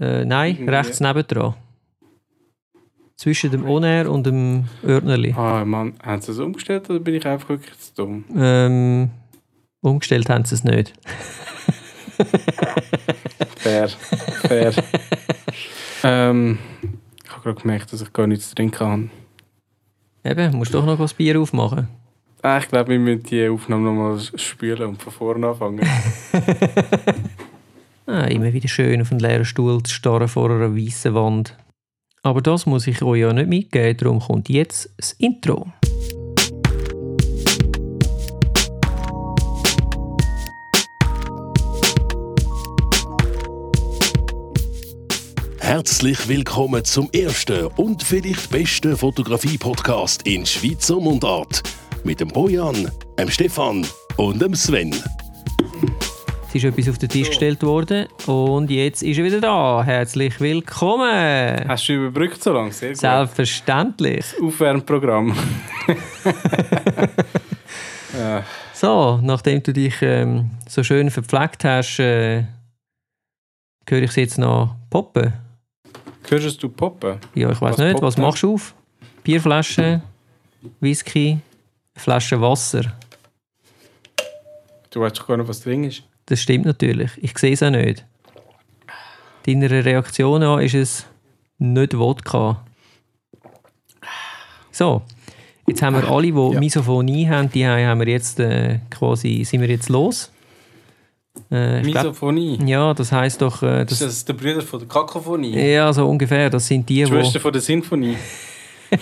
Äh, nein, Irgendwie. rechts nebendran. Zwischen dem On-Air und dem Ordnerli. Ah, Mann, haben sie es umgestellt oder bin ich einfach wirklich zu dumm? Ähm, umgestellt haben sie es nicht. Fair, fair. ähm, ich habe gerade gemerkt, dass ich gar nichts trinken kann. Eben, musst doch noch das Bier aufmachen. Ah, ich glaube, wir müssen die Aufnahme nochmal spülen und von vorne anfangen. Ah, immer wieder schön auf einen leeren Stuhl zu starren vor einer weißen Wand. Aber das muss ich euch ja nicht mitgeben, darum kommt jetzt das Intro. Herzlich willkommen zum ersten und vielleicht besten Fotografie-Podcast in Schweizer Mundart. Mit dem Bojan, dem Stefan und dem Sven. Es ist etwas auf den Tisch gestellt worden und jetzt ist er wieder da. Herzlich willkommen! Hast du überbrückt so lange? Sehr gut. Selbstverständlich. Aufwärmprogramm. äh, So, nachdem du dich ähm, so schön verpflegt hast, äh, höre ich es jetzt noch poppen. hörst du poppen? Ja, ich weiß nicht, was machst du auf? Bierflasche, Whisky, Flasche Wasser. Du weißt doch gar nicht, was drin ist. Das stimmt natürlich. Ich sehe es auch nicht. Deiner Reaktion an ist es nicht Wodka. So, jetzt haben wir alle, die Ja. Misophonie haben, die haben wir jetzt äh, quasi, sind wir jetzt los. Äh, ich glaub, Misophonie. ja, das heißt doch, äh, Ist das, das der Bruder von der Kakophonie? ja, so ungefähr. Das sind die, Die wo, Schwester von der Sinfonie.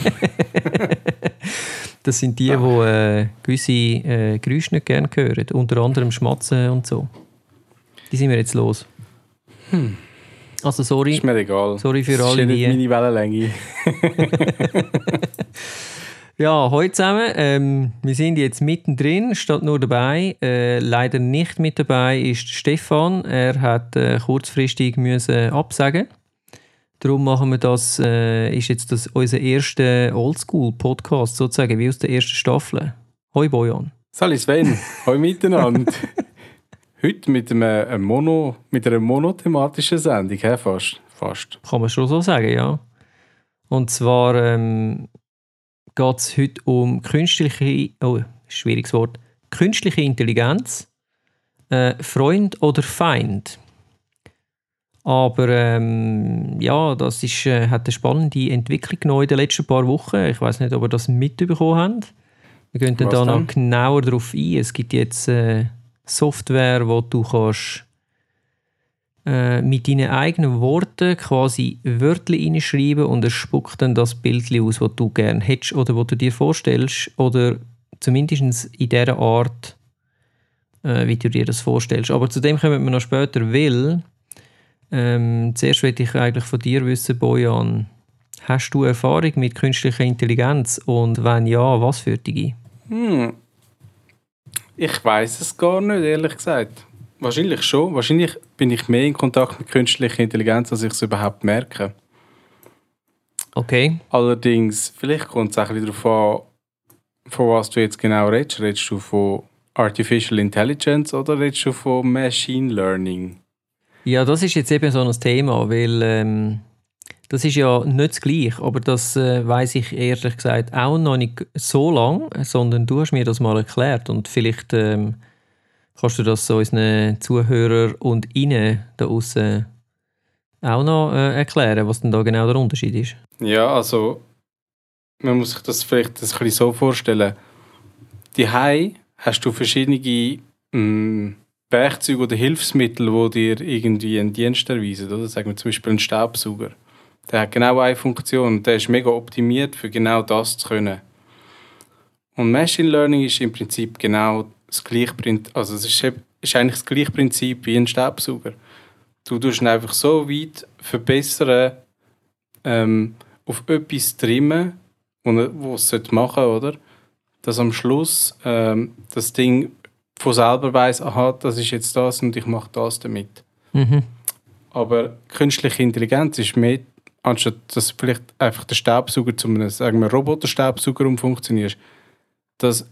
das sind die, wo äh, gewisse äh, Geräusche nicht gerne hören. Unter anderem Schmatzen und so. Die sind wir jetzt los. Also sorry. Ist mir egal. Sorry für das alle, ist die- nicht meine Wellenlänge. Ja, heute zusammen. Ähm, wir sind jetzt mittendrin, statt nur dabei. Äh, leider nicht mit dabei ist Stefan. Er hat äh, kurzfristig müssen absagen. Darum machen wir das. Äh, ist jetzt das unser erster Oldschool-Podcast sozusagen, wie aus der ersten Staffel. Hoi Bojan. Salut Sven, hallo miteinander. Heute mit, einem, Mono, mit einer monothematischen Sendung, hä? fast. fast. Kann man schon so sagen, ja. Und zwar ähm, geht es heute um künstliche, oh, schwieriges Wort, künstliche Intelligenz, äh, Freund oder Feind. Aber ähm, ja, das ist, äh, hat eine spannende Entwicklung genommen in den letzten paar Wochen. Ich weiß nicht, ob ihr das mitbekommen habt. Wir gehen dann da noch genauer darauf ein. Es gibt jetzt äh, Software, wo du kannst äh, mit deinen eigenen Worten quasi Wörter reinschreiben und er spuckt dann das Bild aus, das du gerne hättest oder was du dir vorstellst. Oder zumindest in dieser Art, äh, wie du dir das vorstellst. Aber zu dem kommen wir noch später, weil ähm, zuerst möchte ich eigentlich von dir wissen, Bojan, hast du Erfahrung mit künstlicher Intelligenz und wenn ja, was für dich? Hm. Ich weiß es gar nicht, ehrlich gesagt. Wahrscheinlich schon. Wahrscheinlich bin ich mehr in Kontakt mit künstlicher Intelligenz, als ich es überhaupt merke. Okay, Allerdings, vielleicht kommt es auch ein bisschen darauf an, von was du jetzt genau redest. Redest du von Artificial Intelligence oder redest du von Machine Learning? Ja, das ist jetzt eben so ein Thema, weil ähm, das ist ja nicht das Gleiche, aber das äh, weiß ich ehrlich gesagt auch noch nicht so lang, sondern du hast mir das mal erklärt und vielleicht ähm, kannst du das so unseren Zuhörern und Ihnen da außen auch noch äh, erklären, was denn da genau der Unterschied ist. Ja, also man muss sich das vielleicht ein bisschen so vorstellen. Die hast du verschiedene mm, Werkzeuge oder Hilfsmittel, die dir irgendwie einen Dienst erweisen. Oder? Sagen wir zum Beispiel einen Staubsauger. Der hat genau eine Funktion der ist mega optimiert, für genau das zu können. Und Machine Learning ist im Prinzip genau das gleiche Prinzip, also es ist, ist eigentlich das gleiche wie ein Staubsauger. Du tust ihn einfach so weit verbessern, ähm, auf etwas trimmen, was es sollte machen oder? Dass am Schluss ähm, das Ding von selber weiß, aha, das ist jetzt das und ich mache das damit. Mhm. Aber künstliche Intelligenz ist mehr, anstatt dass vielleicht einfach der Staubsauger zu einem, sagen wir, Roboterstaubsauger umfunktionierst, dass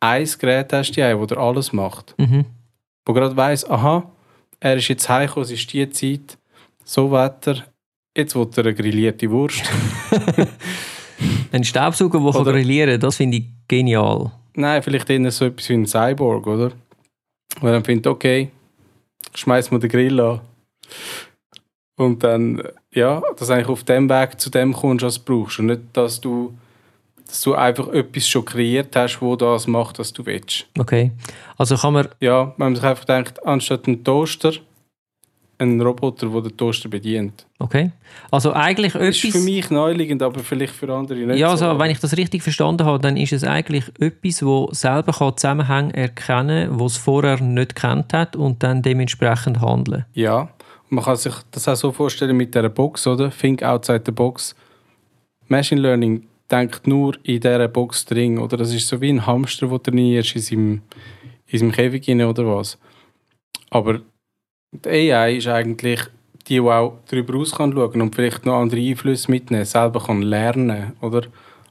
ein Gerät hast, die das dir alles macht. Mhm. Wo gerade weiss, aha, er ist jetzt heimgekommen, es ist die Zeit, so Wetter, jetzt will er eine grillierte Wurst. Ein Staubsauger, der grillieren kann, das finde ich genial. Nein, vielleicht eher so etwas wie ein Cyborg, oder? Wo dann findet, okay, schmeiß mal den Grill an. Und dann, ja, dass eigentlich auf dem Weg zu dem kommst, was du brauchst. Und nicht, dass du, dass du einfach etwas schon kreiert hast, wo das macht, was du willst. Okay. Also kann man, Ja, wenn man sich einfach denkt, anstatt ein Toaster, ein Roboter, der den Toaster bedient. okay. Also eigentlich Das ist etwas... für mich naheliegend, aber vielleicht für andere nicht Ja, so. also, wenn ich das richtig verstanden habe, dann ist es eigentlich etwas, wo selber kann Zusammenhänge erkennen kann, was es vorher nicht kennt hat und dann dementsprechend handeln. Ja, man kann sich das auch so vorstellen mit dieser Box, oder? Think outside the box. Machine Learning denkt nur in dieser Box drin, oder? Das ist so wie ein Hamster, der trainierst in seinem, in seinem Käfig rein, oder was? Aber die AI ist eigentlich die, die auch darüber aus kann schauen und vielleicht noch andere Einflüsse mitnehmen, selber kann lernen, oder?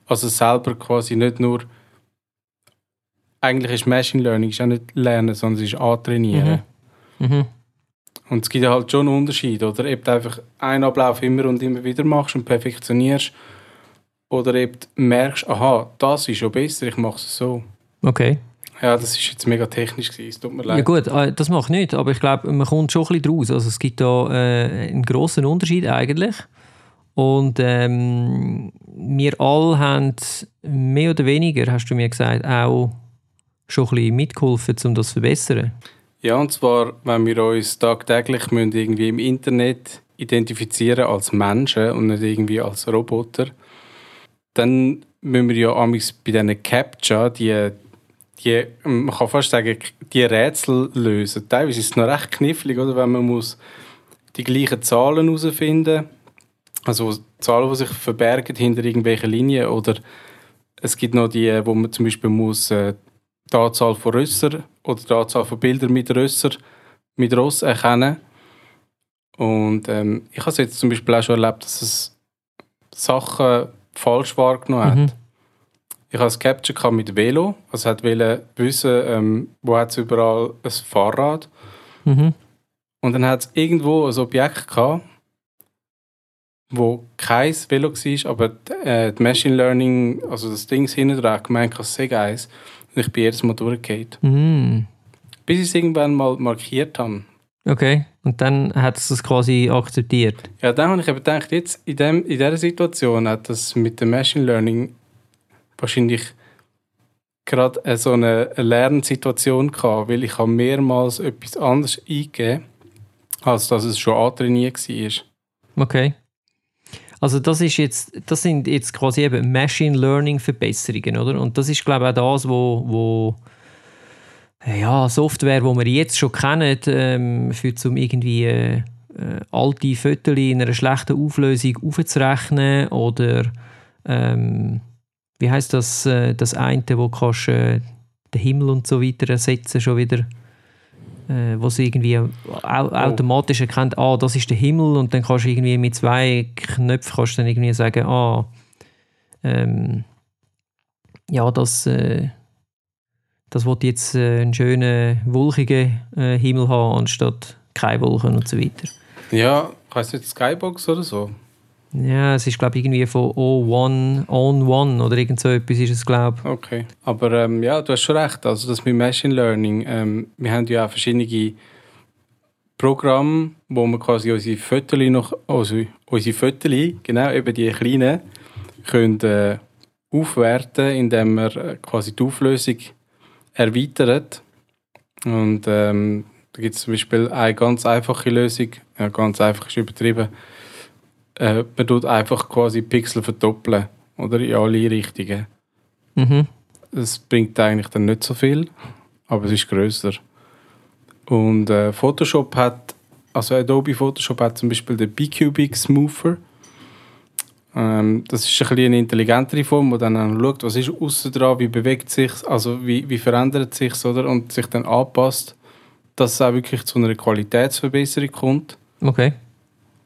Also selber quasi nicht nur eigentlich ist Machine Learning ist auch nicht lernen, sondern es ist antrainieren. Mhm. Und es gibt halt schon einen Unterschied, oder? Ob du einfach einen Ablauf immer und immer wieder machst und perfektionierst, oder ob du merkst, aha, das ist schon besser, ich mache es so. Okay. Ja, das ist jetzt mega technisch gewesen, es tut mir Ja leid. gut, äh, das macht nichts, aber ich glaube, man kommt schon ein bisschen draus. Also es gibt da äh, einen grossen Unterschied eigentlich. Und ähm, wir alle haben mehr oder weniger, hast du mir gesagt, auch schon ein bisschen mitgeholfen, um das zu verbessern. Ja, und zwar, wenn wir uns tagtäglich müssen irgendwie im Internet identifizieren als Menschen und nicht irgendwie als Roboter, dann müssen wir ja bei diesen Captcha, die, die, man kann fast sagen, die Rätsel lösen. Teilweise ist es noch recht knifflig, oder? wenn man muss die gleichen Zahlen herausfinden also Zahlen, die sich verbergen hinter irgendwelchen Linien oder es gibt noch die, wo man zum Beispiel muss äh, die Anzahl von Rösser oder die Anzahl von Bildern mit Rösser mit Ross erkennen. Und ähm, ich habe es jetzt zum Beispiel auch schon erlebt, dass es Sachen falsch wahrgenommen hat. Mhm. Ich habe es Capture mit Velo, also hat wollte wissen, ähm, wo hat es überall ein Fahrrad. Mhm. Und dann hat es irgendwo ein Objekt gehabt, wo kein Velo war, aber die, äh, die Machine Learning, also das Ding hinten dran, gemeint, es sei eins. Und ich bin jedes Mal durchgefallen. Mhm. Bis ich es irgendwann mal markiert habe. Okay. Und dann hat es das quasi akzeptiert. Ja, dann habe ich eben gedacht, jetzt in, dem, in dieser Situation hat das mit dem Machine Learning wahrscheinlich gerade so eine Lernsituation gehabt, weil ich habe mehrmals etwas anderes eingegeben, als dass es schon antrainiert war. Okay. Also das ist jetzt, das sind jetzt quasi eben Machine Learning Verbesserungen, oder? Und das ist glaube ich auch das, wo, wo ja, Software, wo wir jetzt schon kennen, ähm, für zum irgendwie äh, alte Fotos in einer schlechten Auflösung aufzurechnen oder ähm, wie heißt das, äh, das eine, wo kannst äh, den Himmel und so weiter ersetzen schon wieder äh, wo sie irgendwie au automatisch erkennt, ah, das ist der Himmel und dann kannst du irgendwie mit zwei Knöpfen kannst dann irgendwie sagen, ah, ähm, ja, das, äh, das wird jetzt äh, einen schönen, wolkigen äh, Himmel haben, anstatt keine Wolken und so weiter. Ja, heißt nicht Skybox oder so? Ja, es ist glaube ich irgendwie von O1 on One oder irgend so etwas ist es glaube ich. Okay. Aber ähm, ja, du hast schon recht. Also das mit Machine Learning, ähm, wir haben ja auch verschiedene Programme, wo wir quasi unsere Fotos noch, also unsere Fotos, genau, eben die kleinen, können äh, aufwerten, indem wir äh, quasi die Auflösung erweitert. Und ähm, da gibt es zum Beispiel eine ganz einfache Lösung, ja, ganz einfach ist übertrieben, äh, man tut einfach quasi Pixel verdoppeln oder in alle Richtungen. Mhm. Es bringt eigentlich dann nicht so viel, aber es ist größer. Und äh, Photoshop hat, also Adobe Photoshop hat zum Beispiel den B-Cubic Smoother. Ähm, das ist ein bisschen eine intelligentere Form, wo dann auch schaut, was ist außen dran, wie bewegt sich, also wie, wie verändert sich oder und sich dann anpasst, dass es auch wirklich zu einer Qualitätsverbesserung kommt. Okay.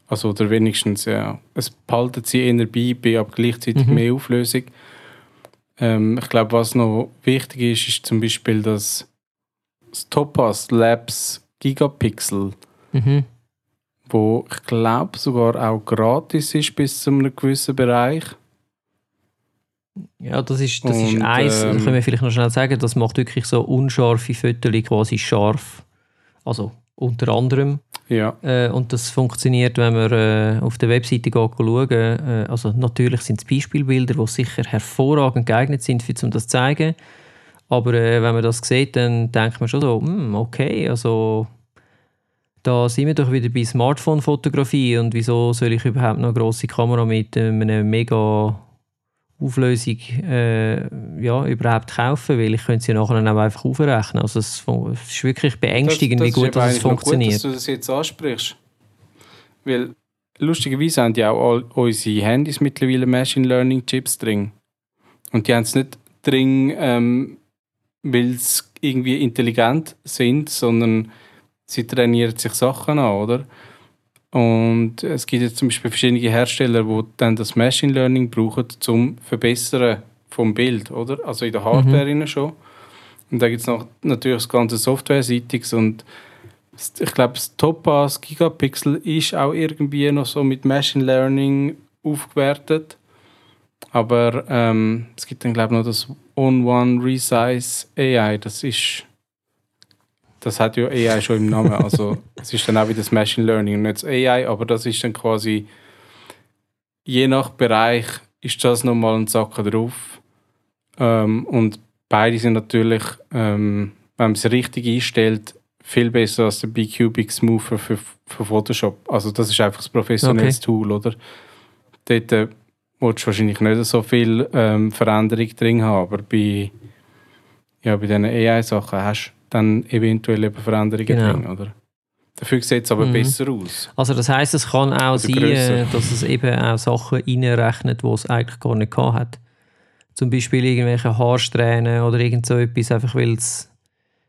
Also oder wenigstens, ja, es behalten sie eher bei, bei aber gleichzeitig Mhm. mehr Auflösung. Ähm, ich glaube, was noch wichtig ist, ist zum Beispiel das, das Topaz Labs Gigapixel, Mhm. wo ich glaube sogar auch gratis ist bis zu einem gewissen Bereich. Ja, das ist, das ist Und, eins, ähm, können wir vielleicht noch schnell sagen, das macht wirklich so unscharfe Fotos quasi scharf. Also unter anderem. Ja, Äh, und das funktioniert, wenn man äh, auf der Webseite schauen äh, Also natürlich sind es Beispielbilder, die sicher hervorragend geeignet sind, für, um das zu zeigen. Aber äh, wenn man das sieht, dann denkt man schon so, hm, okay, also da sind wir doch wieder bei Smartphone-Fotografie und wieso soll ich überhaupt noch eine grosse Kamera mit äh, einer mega Auflösung äh, ja, überhaupt kaufen, weil ich könnte sie nachher dann auch einfach aufrechnen. Also es es ist wirklich beängstigend, das, wie gut das funktioniert. Gut, dass du das jetzt ansprichst. Weil lustigerweise haben ja auch all unsere Handys mittlerweile Machine Learning Chips drin. Und die haben es nicht drin, ähm, weil sie irgendwie intelligent sind, sondern sie trainieren sich Sachen an, oder? Und es gibt jetzt zum Beispiel verschiedene Hersteller, die dann das Machine Learning brauchen zum Verbessern vom Bild, oder? Also in der Hardware innen schon. Und da gibt es noch natürlich das ganze Software-Seitiges und ich glaube, das Topaz Gigapixel ist auch irgendwie noch so mit Machine Learning aufgewertet. Aber ähm, es gibt dann, glaube ich, noch das On-One Resize AI. Das ist. Das hat ja AI schon im Namen. Also, es ist dann auch wieder das Machine Learning und nicht das AI, aber das ist dann quasi. Je nach Bereich ist das nochmal ein Sacker drauf. Ähm, und beide sind natürlich, ähm, wenn man es richtig einstellt, viel besser als der B-Cubic Smoother für, für Photoshop. Also das ist einfach ein professionelles Tool, oder? Dort äh, willst du wahrscheinlich nicht so viel ähm, Veränderung drin haben, aber bei, ja, bei diesen AI-Sachen hast du dann eventuell eben Veränderungen Genau. drin, oder? Dafür sieht es aber Mhm. besser aus. Also das heißt, es kann auch Oder sein, grösser. äh, dass es eben auch Sachen reinrechnet, die es eigentlich gar nicht gehabt hat. Zum Beispiel irgendwelche Haarsträhnen oder irgend so etwas, einfach weil es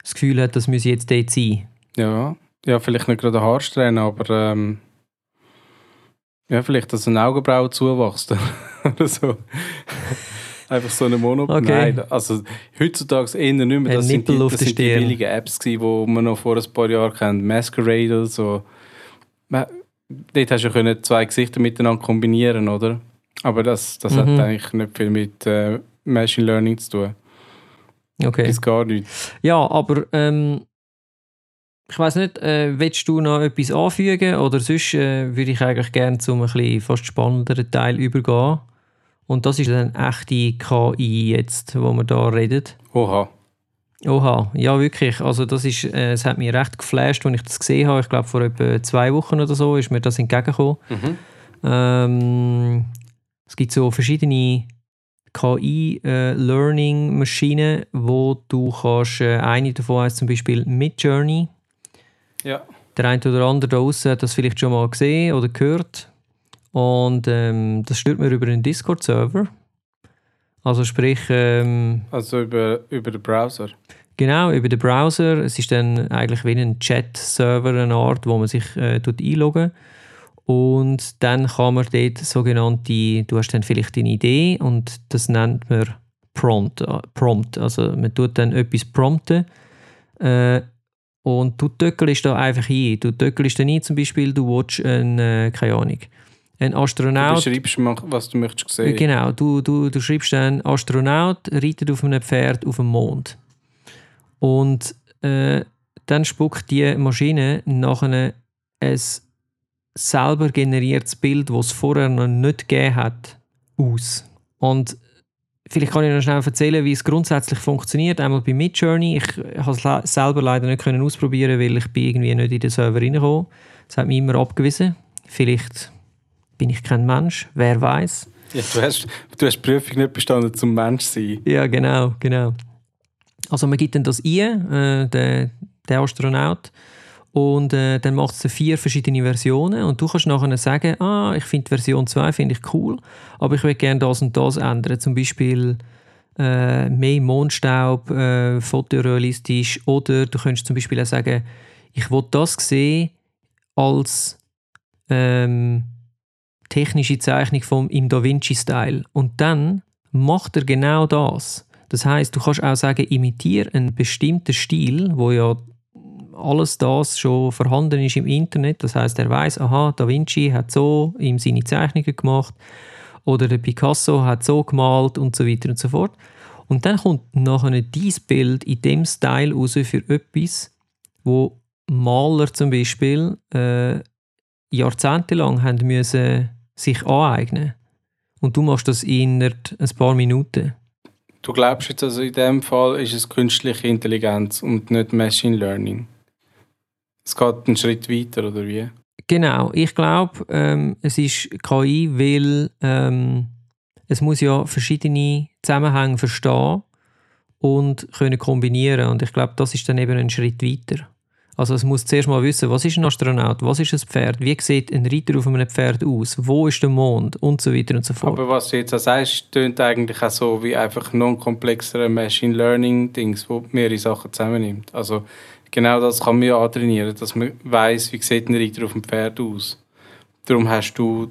das Gefühl hat, das müsse jetzt dort sein. Ja, ja vielleicht nicht gerade Haarsträhne, aber ähm, ja, vielleicht, dass eine Augenbraue zuwächst oder so. Einfach so eine Mono. Okay. Nein, also heutzutage eher nicht mehr. Das sind die, das sind die billigen Apps, die man noch vor ein paar Jahren kennt. Masquerade oder so. Man, dort hast du ja zwei Gesichter miteinander kombinieren, oder? Aber das, das hat Mhm. eigentlich nicht viel mit äh, Machine Learning zu tun. Okay. Bis gar nicht. Ja, aber ähm, ich weiß nicht, äh, willst du noch etwas anfügen oder sonst äh, würde ich eigentlich gerne zum ein bisschen fast spannenderen Teil übergehen. Und das ist dann echte KI jetzt, wo wir da reden. Oha. Oha, ja wirklich. Also das ist, äh, es hat mich recht geflasht, als ich das gesehen habe. Ich glaube vor etwa zwei Wochen oder so ist mir das entgegengekommen. Mhm. Ähm, es gibt so verschiedene KI-Learning-Maschinen, wo du kannst, äh, eine davon heißt zum Beispiel Midjourney. Ja. Der eine oder andere da draußen hat das vielleicht schon mal gesehen oder gehört. Und ähm, das stört mir über einen Discord-Server. Also sprich, ähm, Also über, über den Browser. Genau, über den Browser. Es ist dann eigentlich wie ein Chat-Server, eine Art, wo man sich äh, einloggen Und dann kann man dort sogenannte, du hast dann vielleicht eine Idee und das nennt man Prompt. äh, Prompt. Also man tut dann etwas prompten äh, und du töckelst da einfach ein. Du töckelst dann ein, zum Beispiel, du willst einen, äh, keine Ahnung, Du Astronaut beschreibst, mal, was du möchtest sehen. Genau, du, du, du schreibst dann Astronaut reitet auf einem Pferd auf dem Mond. Und äh, dann spuckt die Maschine nachher ein selber generiertes Bild, das es vorher noch nicht gegeben hat, aus. Und vielleicht kann ich noch schnell erzählen, wie es grundsätzlich funktioniert. Einmal bei Midjourney. Ich habe es selber leider nicht können ausprobieren, weil ich bin irgendwie nicht in den Server reingekommen. Das hat mich immer abgewiesen. Vielleicht bin ich kein Mensch, wer weiß. Ja, du, hast, du hast die Prüfung nicht bestanden zum Mensch sein. Ja, genau, genau. Also man gibt dann das ein, äh, der, der Astronaut, und äh, dann macht es vier verschiedene Versionen und du kannst nachher sagen, ah, ich finde Version 2 finde ich cool, aber ich will gerne das und das ändern, zum Beispiel äh, mehr Mondstaub, äh, fotorealistisch oder du könntest zum Beispiel auch sagen, ich will das sehen als ähm, technische Zeichnung vom im Da Vinci-Style und dann macht er genau das. Das heißt, du kannst auch sagen, imitiere einen bestimmten Stil, wo ja alles das schon vorhanden ist im Internet. Das heißt, er weiß, aha, Da Vinci hat so ihm seine Zeichnungen gemacht oder der Picasso hat so gemalt und so weiter und so fort. Und dann kommt nachher dieses Bild in dem Style raus für etwas, wo Maler zum Beispiel äh, jahrzehntelang haben müssen sich aneignen und du machst das in ein paar Minuten. Du glaubst jetzt also in dem Fall ist es künstliche Intelligenz und nicht Machine Learning? Es geht einen Schritt weiter oder wie? Genau, ich glaube, ähm, es ist KI, weil ähm, es muss ja verschiedene Zusammenhänge verstehen und können kombinieren und ich glaube, das ist dann eben ein Schritt weiter. Also es muss zuerst mal wissen, was ist ein Astronaut, was ist ein Pferd, wie sieht ein Reiter auf einem Pferd aus, wo ist der Mond und so weiter und so fort. Aber was du jetzt auch sagst, tönt eigentlich auch so wie einfach noch ein komplexere Machine Learning Dings, wo mehrere Sachen zusammennimmt. Also genau das kann man ja antrainieren, dass man weiß, wie sieht ein Reiter auf dem Pferd aus. Darum hast du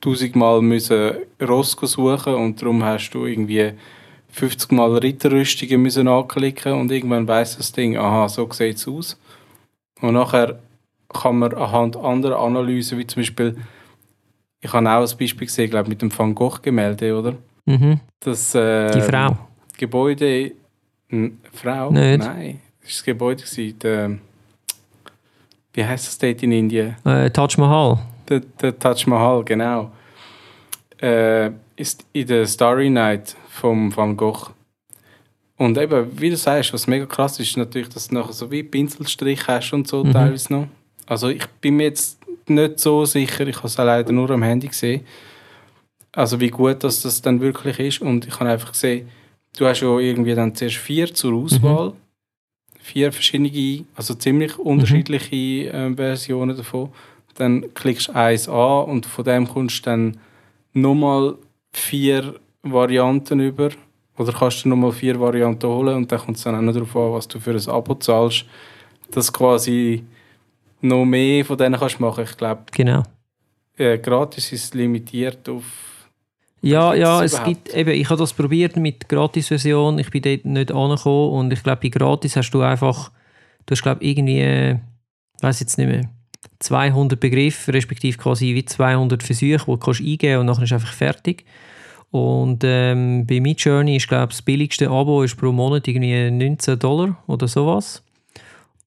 tausendmal müssen Ross suchen und darum hast du irgendwie 50 Mal Ritterrüstungen müssen anklicken und irgendwann weiß das Ding, aha, so sieht es aus. Und nachher kann man anhand anderer Analysen, wie zum Beispiel, ich habe auch ein Beispiel gesehen, glaube mit dem Van Gogh-Gemälde, oder? Mhm. Das, äh, Die Frau. Gebäude. Frau? Nicht. Nein. Das war das Gebäude. Gewesen, der, wie heißt das dort in Indien? Äh, Taj Mahal. Der, der Taj Mahal, genau. Äh, ist in der Starry Night vom Van Gogh. Und eben, wie du sagst, was mega krass ist, ist natürlich, dass du nachher so wie Pinselstrich hast und so Mhm. teilweise noch. Also ich bin mir jetzt nicht so sicher, ich habe es leider nur am Handy gesehen, also wie gut dass das dann wirklich ist. Und ich habe einfach gesehen, du hast ja irgendwie dann zuerst vier zur Auswahl. Vier verschiedene, also ziemlich unterschiedliche ähm, Versionen davon. Dann klickst du eins an und von dem kommst du dann nochmal vier Varianten über. Oder kannst du nochmal vier Varianten holen und dann kommt es dann auch noch darauf an, was du für ein Abo zahlst. Dass quasi noch mehr von denen kannst machen. Ich glaube, Genau. äh, gratis ist limitiert auf. Ja, ja, es überhaupt? gibt eben, ich habe das probiert mit Gratis-Version, ich bin dort nicht angekommen und ich glaube, bei Gratis hast du einfach, du hast glaube irgendwie, äh, ich weiß jetzt nicht mehr, 200 Begriffe, respektive quasi wie 200 Versuche, die du kannst eingeben und nachher ist einfach fertig. Und ähm, bei Midjourney ist glaube das billigste Abo ist pro Monat irgendwie 19 Dollar oder sowas.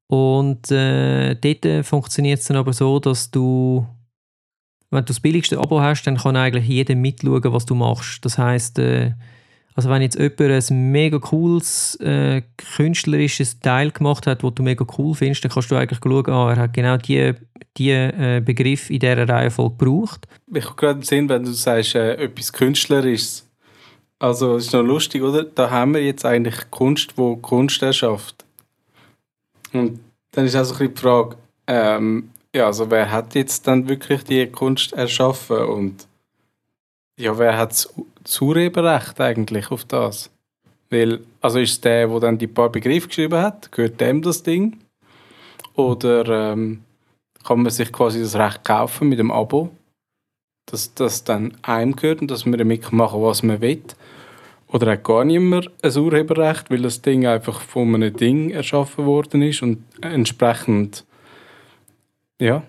Und äh, dort funktioniert es dann aber so, dass du wenn du das billigste Abo hast, dann kann eigentlich jeder mitschauen, was du machst. Das heißt, äh, also wenn jetzt jemand ein mega cooles äh, künstlerisches Teil gemacht hat, wo du mega cool findest, dann kannst du eigentlich schauen, ah, er hat genau die, die äh, Begriff in dieser Reihenfolge gebraucht. Ich habe gerade Sinn, wenn du sagst, äh, etwas Künstlerisches. Also, es ist noch lustig, oder? Da haben wir jetzt eigentlich Kunst, wo Kunst erschafft. Und dann ist also ein bisschen die Frage, ähm, ja, also wer hat jetzt dann wirklich die Kunst erschaffen und ja, wer hat das das Urheberrecht eigentlich auf das? Weil, also ist es der, der dann die paar Begriffe geschrieben hat, gehört dem das Ding? Oder ähm, kann man sich quasi das Recht kaufen mit dem Abo? dass das dann einem gehört und dass man damit machen kann, was man will. Oder hat gar niemand ein Urheberrecht, weil das Ding einfach von einem Ding erschaffen worden ist und entsprechend, ja.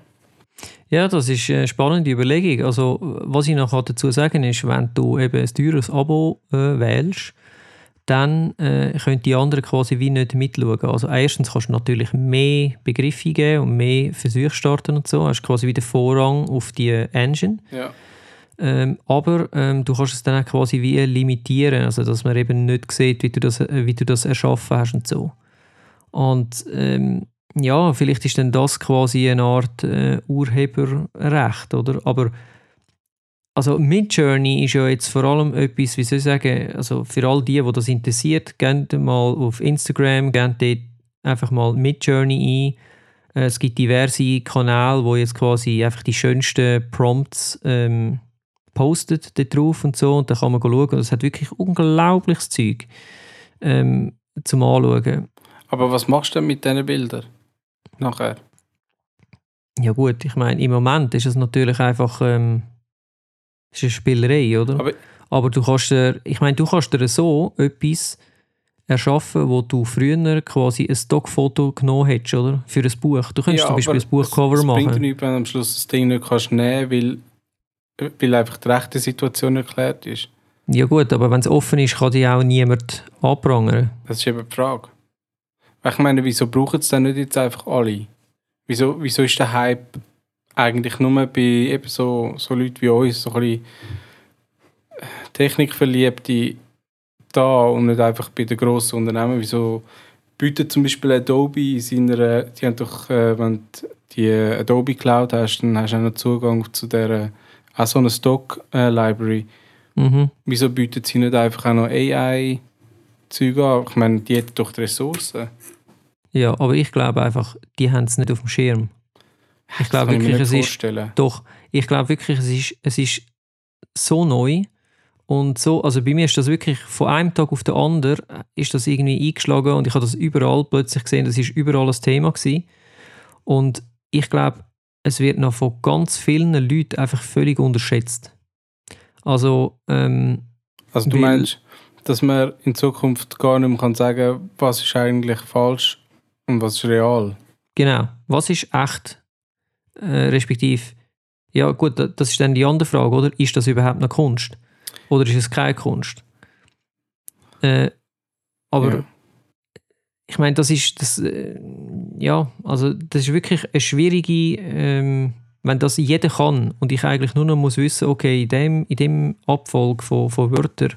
Ja, das ist eine spannende Überlegung. Also, was ich noch dazu sagen ist, wenn du eben ein teures Abo äh, wählst, dann äh, können die anderen quasi wie nicht mitschauen. Also erstens kannst du natürlich mehr Begriffe geben und mehr Versuche starten und so. Hast quasi wieder Vorrang auf die Engine. ja. Ähm, aber ähm, du kannst es dann auch quasi wie limitieren, also dass man eben nicht sieht, wie du das, äh, wie du das erschaffen hast und so. Und ähm, ja, vielleicht ist dann das quasi eine Art äh, Urheberrecht, oder? Aber also Midjourney ist ja jetzt vor allem etwas, wie soll ich sagen, also für all die, die das interessiert, geht mal auf Instagram, geht dort einfach mal Midjourney ein. Äh, Es gibt diverse Kanäle, wo jetzt quasi einfach die schönsten Prompts ähm, postet dort drauf und so und da kann man schauen es hat wirklich unglaubliches Zeug ähm, zum Anschauen. Aber was machst du denn mit diesen Bildern? Nachher? Ja gut, ich meine, im Moment ist es natürlich einfach ähm, es ist eine Spielerei, oder? Aber- Aber du kannst dir, ich meine, du kannst dir so etwas erschaffen, wo du früher quasi ein Stockfoto genommen hättest, oder? Für ein Buch. Du könntest zum Beispiel ein Buchcover es, es machen. bringt nichts, wenn du am Schluss das Ding nicht kannst nehmen weil, weil einfach die rechte Situation erklärt ist. Ja gut, aber wenn es offen ist, kann dich auch niemand anprangern. Das ist eben die Frage. Ich meine, wieso brauchen es dann nicht jetzt einfach alle? Wieso, wieso ist der Hype eigentlich nur bei eben so, so Leuten wie uns, so ein bisschen Technikverliebte da und nicht einfach bei den grossen Unternehmen? Wieso bietet zum Beispiel Adobe in seiner, die haben doch, äh, wenn du die Adobe Cloud hast, dann hast du auch noch Zugang zu der, auch so einer Stock-Library. Mhm. Wieso bietet sie nicht einfach auch noch AI-Zeug an? Ich meine, die hat doch die Ressourcen. Ja, aber ich glaube einfach, die haben es nicht auf dem Schirm. Ich glaube kann ich wirklich, nicht es ist vorstellen. Doch, ich glaube wirklich, es ist, es ist so neu und so, also bei mir ist das wirklich von einem Tag auf den anderen ist das irgendwie eingeschlagen und ich habe das überall plötzlich gesehen, das ist überall ein Thema gewesen. und ich glaube, es wird noch von ganz vielen Leuten einfach völlig unterschätzt. Also, ähm, Also du meinst, dass man in Zukunft gar nicht mehr kann sagen was ist eigentlich falsch und was ist real? Genau. Was ist echt? Äh, respektive, ja gut, da- das ist dann die andere Frage, oder? Ist das überhaupt noch Kunst? Oder ist es keine Kunst? Äh, aber Ja. ich meine, das ist das, äh, ja, also das ist wirklich eine schwierige, ähm, wenn das jeder kann und ich eigentlich nur noch muss wissen, okay, in dem, in dem Abfolg von, von Wörtern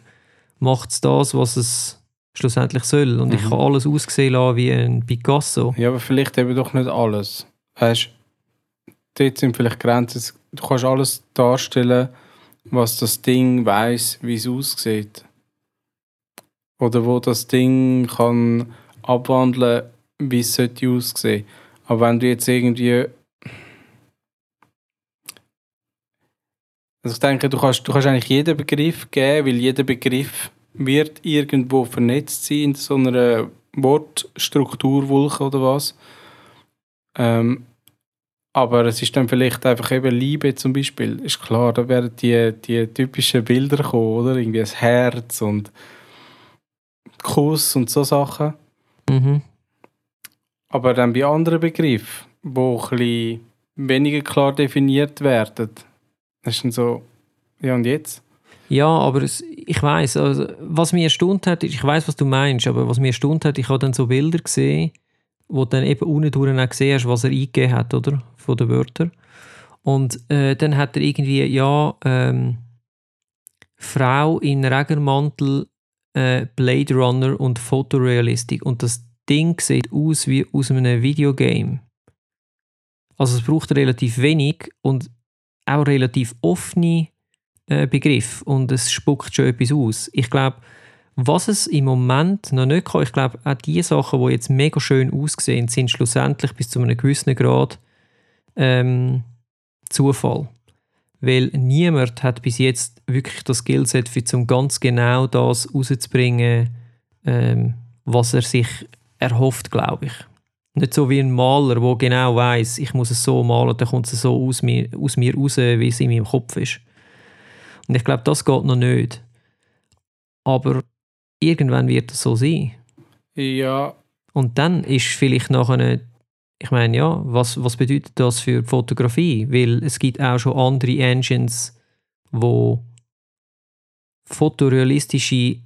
macht es das, was es schlussendlich soll und ich Mhm. kann alles aussehen lassen wie ein Picasso. Ja, aber vielleicht eben doch nicht alles. Weißt dort sind vielleicht Grenzen. Du kannst alles darstellen, was das Ding weiß, wie es aussieht. Oder wo das Ding kann abwandeln, wie es sollte aussehen. Aber wenn du jetzt irgendwie. Also ich denke, du kannst, du kannst eigentlich jeden Begriff geben, weil jeder Begriff wird irgendwo vernetzt sein in so einer Wortstrukturwolke oder was. Ähm, aber es ist dann vielleicht einfach eben Liebe zum Beispiel. Ist klar, da werden die, die typischen Bilder kommen, oder? Irgendwie ein Herz und Kuss und so Sachen. Mhm. Aber dann bei anderen Begriffen, die ein weniger klar definiert werden, das ist dann so, ja und jetzt? Ja, aber es, ich weiß, also, was mich erstaunt hat, ich weiß, was du meinst, aber was mich erstaunt hat, ich habe dann so Bilder gesehen, wo dann eben unten auch gesehen hast, was er eingegeben hat, oder? Von den Wörtern. Und äh, dann hat er irgendwie, ja, ähm, Frau in Regenmantel, äh, Blade Runner und Fotorealistik. Und das Ding sieht aus wie aus einem Videogame. Also es braucht relativ wenig und auch relativ offene äh, Begriff und es spuckt schon etwas aus. Ich glaube, was es im Moment noch nicht kann, ich glaube, auch die Sachen, die jetzt mega schön aussehen, sind schlussendlich bis zu einem gewissen Grad ähm, Zufall. Weil niemand hat bis jetzt wirklich das Skillset, zum ganz genau das rauszubringen, ähm, was er sich erhofft, glaube ich. Nicht so wie ein Maler, der genau weiß, ich muss es so malen, dann kommt es so aus mir, aus mir raus, wie es in meinem Kopf ist. Und ich glaube, das geht noch nicht. Aber irgendwann wird es so sein. Ja, Und dann ist vielleicht nachher, ich meine, ja, was, was bedeutet das für die Fotografie? Weil es gibt auch schon andere Engines, wo fotorealistische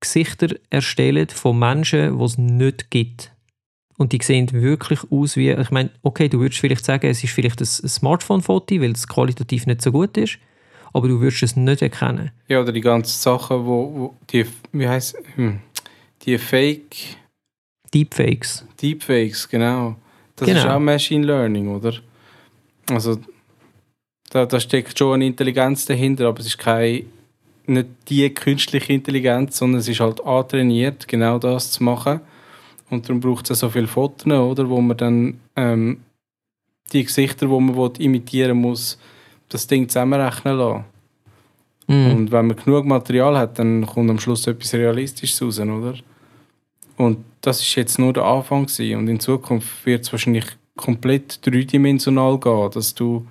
Gesichter erstellen von Menschen, die es nicht gibt. Und die sehen wirklich aus wie, ich meine, okay, du würdest vielleicht sagen, es ist vielleicht ein ein Smartphone-Foto, weil es qualitativ nicht so gut ist, aber du würdest es nicht erkennen. ja, oder die ganzen Sachen, wo, wo die, wie heißt hm, die Fake Deepfakes. Deepfakes, genau. Das ist Genau. auch Machine Learning, oder? Also da, da steckt schon eine Intelligenz dahinter, aber es ist keine nicht die künstliche Intelligenz, sondern es ist halt antrainiert, genau das zu machen. Und darum braucht es ja so viele Fotos, oder, wo man dann ähm, die Gesichter, die man imitieren muss, das Ding zusammenrechnen lassen. Mhm. Und wenn man genug Material hat, dann kommt am Schluss etwas Realistisches raus, oder? Und das ist jetzt nur der Anfang gewesen. Und in Zukunft wird es wahrscheinlich komplett dreidimensional gehen, dass du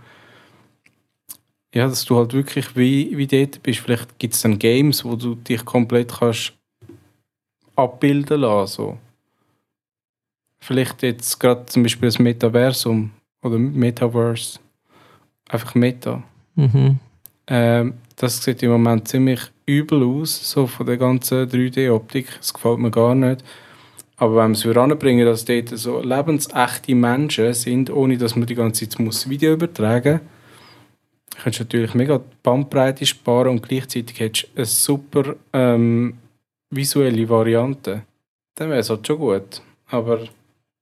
ja, dass du halt wirklich wie, wie dort bist. Vielleicht gibt es dann Games, wo du dich komplett kannst abbilden lassen. So. Vielleicht jetzt gerade zum Beispiel das Metaversum oder Metaverse. Einfach Meta. Mhm. Ähm, das sieht im Moment ziemlich übel aus, so von der ganzen 3D-Optik. Das gefällt mir gar nicht. Aber wenn man es anbringen dass dort so lebensechte Menschen sind, ohne dass man die ganze Zeit muss Video übertragen muss, könntest du natürlich mega Bandbreite sparen und gleichzeitig hättest du eine super ähm, visuelle Variante. Dann wäre es halt schon gut. Aber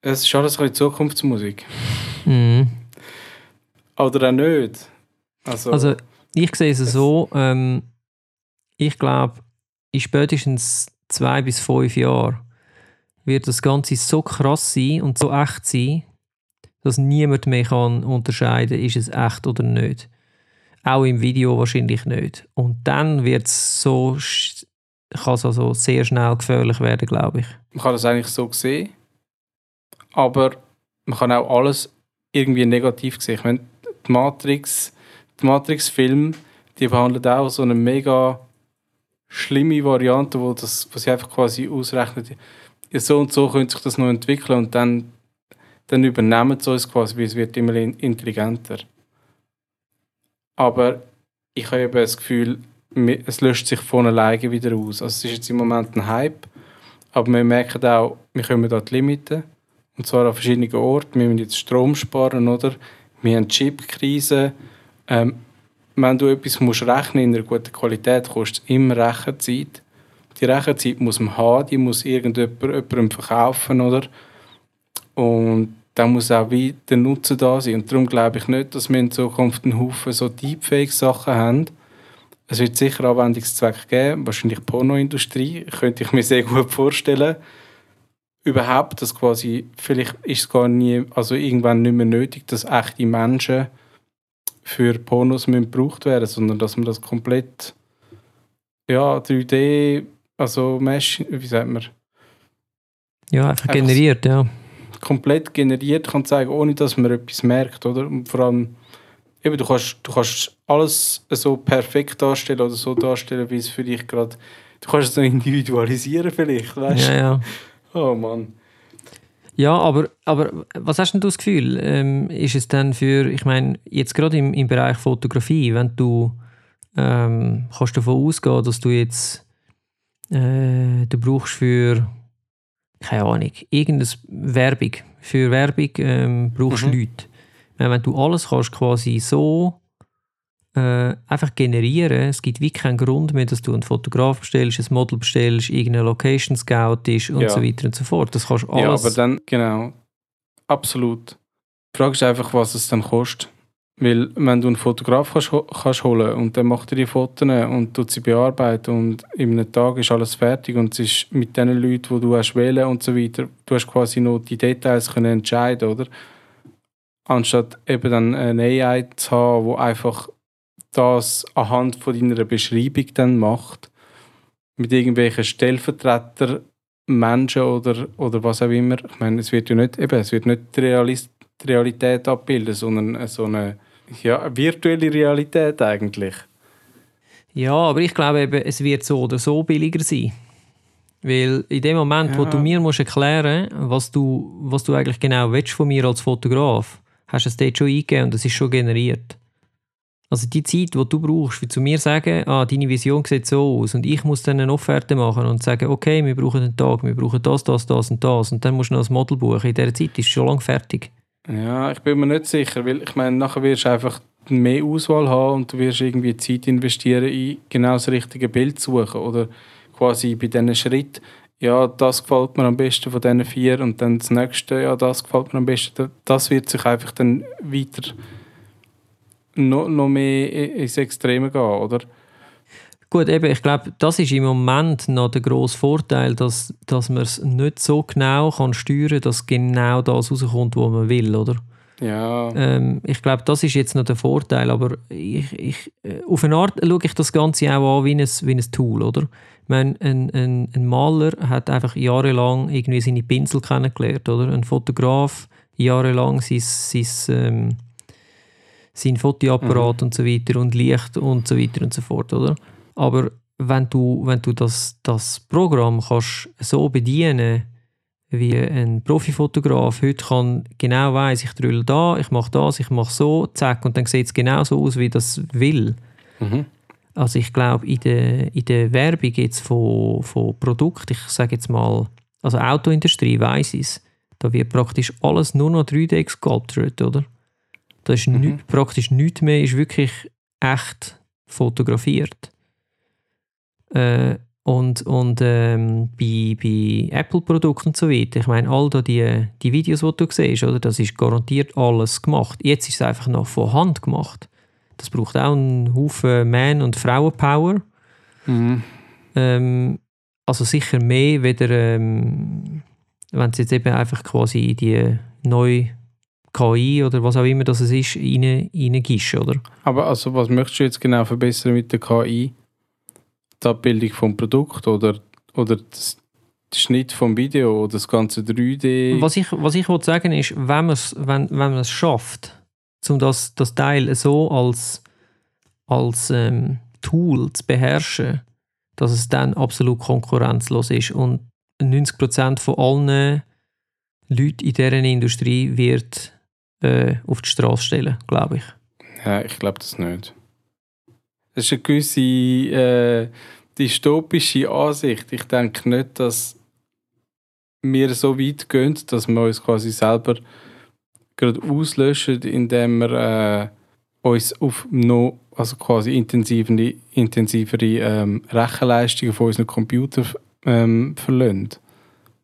es ist alles ein bisschen Zukunftsmusik. Mhm. Oder auch nicht. Also, Also ich sehe es so, ähm, ich glaube, in spätestens zwei bis fünf Jahren wird das Ganze so krass sein und so echt sein, dass niemand mehr kann unterscheiden ist es echt oder nicht. Auch im Video wahrscheinlich nicht. Und dann wird es so, kann es also sehr schnell gefährlich werden, glaube ich. man kann das eigentlich so sehen, aber man kann auch alles irgendwie negativ sehen. Ich meine, die Matrix, die Matrix-Film, die behandelt auch so eine mega schlimme Variante, wo, das, wo sie einfach quasi ausrechnet, ja, so und so könnte sich das noch entwickeln und dann, dann übernehmen sie uns quasi, weil es wird immer in- intelligenter. Aber ich habe eben das Gefühl, es löscht sich von alleine wieder aus. Also es ist jetzt im Moment ein Hype, aber wir merken auch, wir kommen da die Limiten. Und zwar an verschiedenen Orten. Wir müssen jetzt Strom sparen, oder? Wir haben Chip-Krise. Ähm, wenn du etwas musst rechnen in einer guten Qualität, kostet es immer Rechenzeit. Die Rechenzeit muss man haben, die muss irgendjemand jemandem verkaufen, oder? Und dann muss auch wie der Nutzen da sein. Und darum glaube ich nicht, dass wir in Zukunft einen Haufen so Deepfake-Sachen haben. Es wird sicher Anwendungszwecke geben, wahrscheinlich Pornoindustrie, könnte ich mir sehr gut vorstellen. Überhaupt, dass quasi, vielleicht ist es gar nie, also irgendwann nicht mehr nötig, dass echte Menschen für Pornos müssen gebraucht werden, sondern dass man das komplett, ja, 3D, also Mesh, wie sagt man, Ja, einfach Einfach generiert, ja. komplett generiert kann zeigen, ohne dass man etwas merkt, oder? Und vor allem, eben, du kannst, du kannst alles so perfekt darstellen oder so darstellen, wie es für dich gerade, du kannst es dann individualisieren vielleicht, weißt du? Ja, ja. Oh Mann. Ja, aber, aber was hast denn du das Gefühl? Ähm, ist es dann für, ich meine, jetzt gerade im, im Bereich Fotografie, wenn du ähm, kannst davon ausgehen, dass du jetzt äh, du brauchst für keine Ahnung, irgendeine Werbung. Für Werbung ähm, brauchst du Mhm. Leute. Wenn wenn du alles kannst quasi so äh, einfach generieren, es gibt wie keinen Grund mehr, dass du einen Fotograf bestellst, ein Model bestellst, irgendeine Location Scout ist und Ja. so weiter und so fort. Das kannst du Ja, alles. aber dann, genau, absolut. Die Frage ist einfach, was es dann kostet. Weil, wenn du einen Fotograf kannst, kannst holen und dann macht er die Fotos und tut sie bearbeiten und in einem Tag ist alles fertig und es ist mit den Leuten, die du hast wählen und so weiter, du hast quasi nur die Details können entscheiden, oder? Anstatt eben dann eine AI zu haben, die einfach das anhand von deiner Beschreibung dann macht, mit irgendwelchen Stellvertreter Menschen oder, oder was auch immer. Ich meine, es wird ja nicht, eben, es wird nicht die, Realis die Realität abbilden, sondern so eine ja, virtuelle Realität eigentlich. Ja, aber ich glaube eben, es wird so oder so billiger sein. Weil in dem Moment, wo Ja. du mir musst erklären was du, was du eigentlich genau willst von mir als Fotograf, hast du es dort schon eingegeben und es ist schon generiert. Also die Zeit, die du brauchst, für zu mir sagen, ah, deine Vision sieht so aus und ich muss dann eine Offerte machen und sagen, okay, wir brauchen einen Tag, wir brauchen das, das, das und das und dann musst du noch ein Model buchen. In dieser Zeit ist es schon lange fertig. Ja, ich bin mir nicht sicher, weil ich meine, nachher wirst du einfach mehr Auswahl haben und du wirst irgendwie Zeit investieren in genau das richtige Bild zu suchen oder quasi bei diesen Schritt ja, das gefällt mir am besten von diesen vier und dann das nächste, ja, das gefällt mir am besten. Das wird sich einfach dann weiter noch, noch mehr ins Extreme gehen, oder? Gut, eben, ich glaube, das ist im Moment noch der grosse Vorteil, dass, dass man es nicht so genau kann steuern kann, dass genau das rauskommt, was man will, oder? Ja, Ähm, ich glaube, das ist jetzt noch der Vorteil, aber ich, ich, äh, auf eine Art schaue ich das Ganze auch an wie ein, wie ein Tool, oder? Ich meine, ein, ein, ein Maler hat einfach jahrelang irgendwie seine Pinsel kennengelernt, oder? Ein Fotograf jahrelang sein, sein, ähm, sein Fotoapparat und so weiter und Licht und so weiter und so fort, oder? Aber wenn du, wenn du das, das Programm kannst so bedienen wie ein Profifotograf heute kann genau weiß ich drülle da, ich mache das, ich mache so, zack, und dann sieht es genau so aus, wie das will. Mhm. Also ich glaube, in der, in der Werbung jetzt von, von Produkten, ich sage jetzt mal, also Autoindustrie weiß es, da wird praktisch alles nur noch 3D gesculptet, oder? Da ist Mhm. nicht, praktisch nichts mehr, ist wirklich echt fotografiert. Äh, und und ähm, bei, bei Apple-Produkten und so weiter, ich meine, all da die, die Videos, die du siehst, oder, das ist garantiert alles gemacht. Jetzt ist es einfach noch von Hand gemacht. Das braucht auch einen Haufen Man- und Frauenpower. Mhm. Ähm, also sicher mehr, weder ähm, wenn es jetzt eben einfach quasi in die neue KI oder was auch immer das es ist, rein, reingibst, oder? Aber also, was möchtest du jetzt genau verbessern mit der KI? Die Abbildung vom Produkt oder, oder das, der Schnitt vom Video oder das ganze 3D? Was ich, was ich wollte sagen ist, wenn man es wenn, wenn man's schafft, um das, das Teil so als, als ähm, Tool zu beherrschen, dass es dann absolut konkurrenzlos ist und 90% von allen Leuten in dieser Industrie wird äh, auf die Straße stellen, glaube ich. Ja, ich glaube das nicht. Das ist eine gewisse äh, dystopische Ansicht. Ich denke nicht, dass wir so weit gehen, dass wir uns quasi selber gerade auslöschen, indem wir äh, uns auf noch also quasi intensivere, intensivere ähm, Rechenleistungen von unseren Computern ähm, verlassen.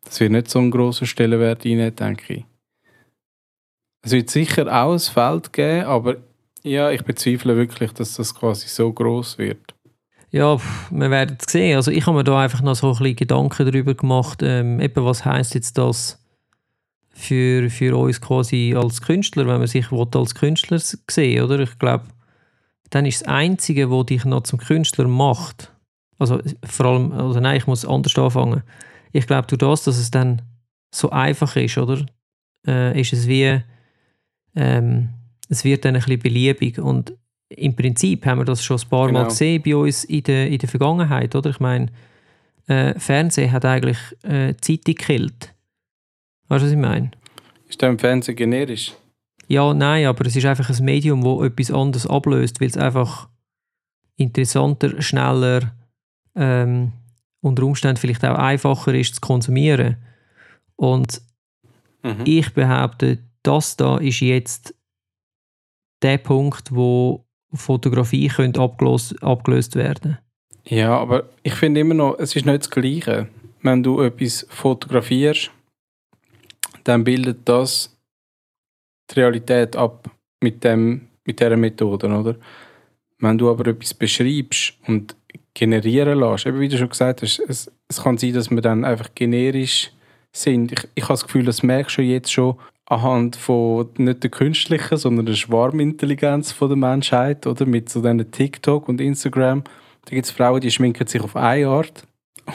Das wird nicht so einen grossen Stellenwert rein, denke ich. Es wird sicher auch ein Feld geben, aber ja, ich bezweifle wirklich, dass das quasi so groß wird. Ja, wir werden es sehen. Also ich habe mir da einfach noch so ein bisschen Gedanken darüber gemacht, ähm, eben was heißt jetzt das für, für uns quasi als Künstler, wenn man sich als Künstler sehen oder? Ich glaube, dann ist das Einzige, was dich noch zum Künstler macht, also vor allem, also nein, ich muss anders anfangen. Ich glaube, durch das, dass es dann so einfach ist, oder? Äh, ist es wie, ähm, es wird dann ein bisschen beliebig und im Prinzip haben wir das schon ein paar Mal Genau. gesehen bei uns in der, in der Vergangenheit, oder? Ich meine, äh, Fernsehen hat eigentlich äh, Zeit gekillt. Weißt du, was ich meine? Ist im Fernsehen generisch? Ja, nein, aber es ist einfach ein Medium, wo etwas anderes ablöst, weil es einfach interessanter, schneller, ähm, unter Umständen vielleicht auch einfacher ist zu konsumieren. Und Mhm. ich behaupte, das da ist jetzt der Punkt, wo Fotografie könnte abgelöst, abgelöst werden Ja, aber ich finde immer noch, es ist nicht das Gleiche. Wenn du etwas fotografierst, dann bildet das die Realität ab mit, dem, mit dieser Methode, oder? Wenn du aber etwas beschreibst und generieren lässt, eben wie du schon gesagt hast, es, es kann sein, dass wir dann einfach generisch sind. Ich, ich habe das Gefühl, das merkst du jetzt schon anhand von nicht der künstlichen, sondern der Schwarmintelligenz von der Menschheit, oder? Mit so diesen TikTok und Instagram. Da gibt es Frauen, die schminken sich auf eine Art.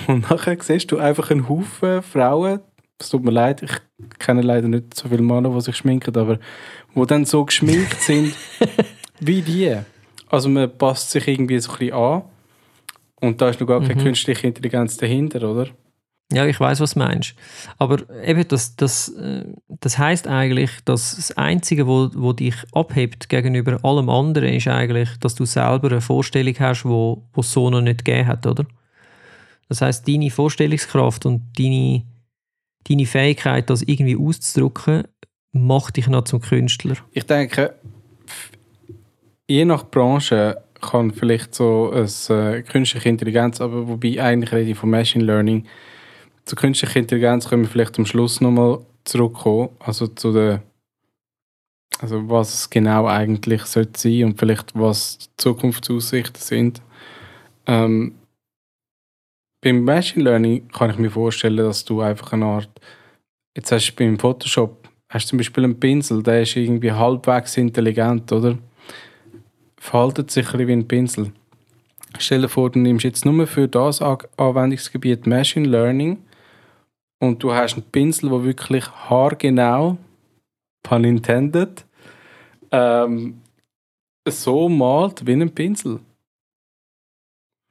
Und nachher siehst du einfach einen Haufen Frauen, es tut mir leid, ich kenne leider nicht so viele Männer, die sich schminken, aber wo dann so geschminkt sind wie die. Also man passt sich irgendwie so ein bisschen an und da ist noch gar keine Mhm. künstliche Intelligenz dahinter, oder? Ja, ich weiß, was du meinst. Aber eben, das, das, äh, das heißt eigentlich, dass das Einzige, wo, wo dich abhebt gegenüber allem anderen, ist eigentlich, dass du selber eine Vorstellung hast, wo, wo es so noch nicht gegeben hat, oder? Das heißt, deine Vorstellungskraft und deine, deine Fähigkeit, das irgendwie auszudrücken, macht dich noch zum Künstler. Ich denke, je nach Branche kann vielleicht so eine äh, künstliche Intelligenz, aber wobei eigentlich rede ich von Machine Learning, zu künstlicher Intelligenz können wir vielleicht am Schluss nochmal zurückkommen, also zu der also was es genau eigentlich sollte sein und vielleicht was die Zukunftsaussichten sind. Ähm, beim Machine Learning kann ich mir vorstellen, dass du einfach eine Art, jetzt hast du beim Photoshop, hast du zum Beispiel einen Pinsel, der ist irgendwie halbwegs intelligent, oder? Verhaltet sich ein wie ein Pinsel. Stell dir vor, du nimmst jetzt nur für das An- Anwendungsgebiet Machine Learning und du hast einen Pinsel, der wirklich haargenau, pun intended, ähm, so malt wie ein Pinsel.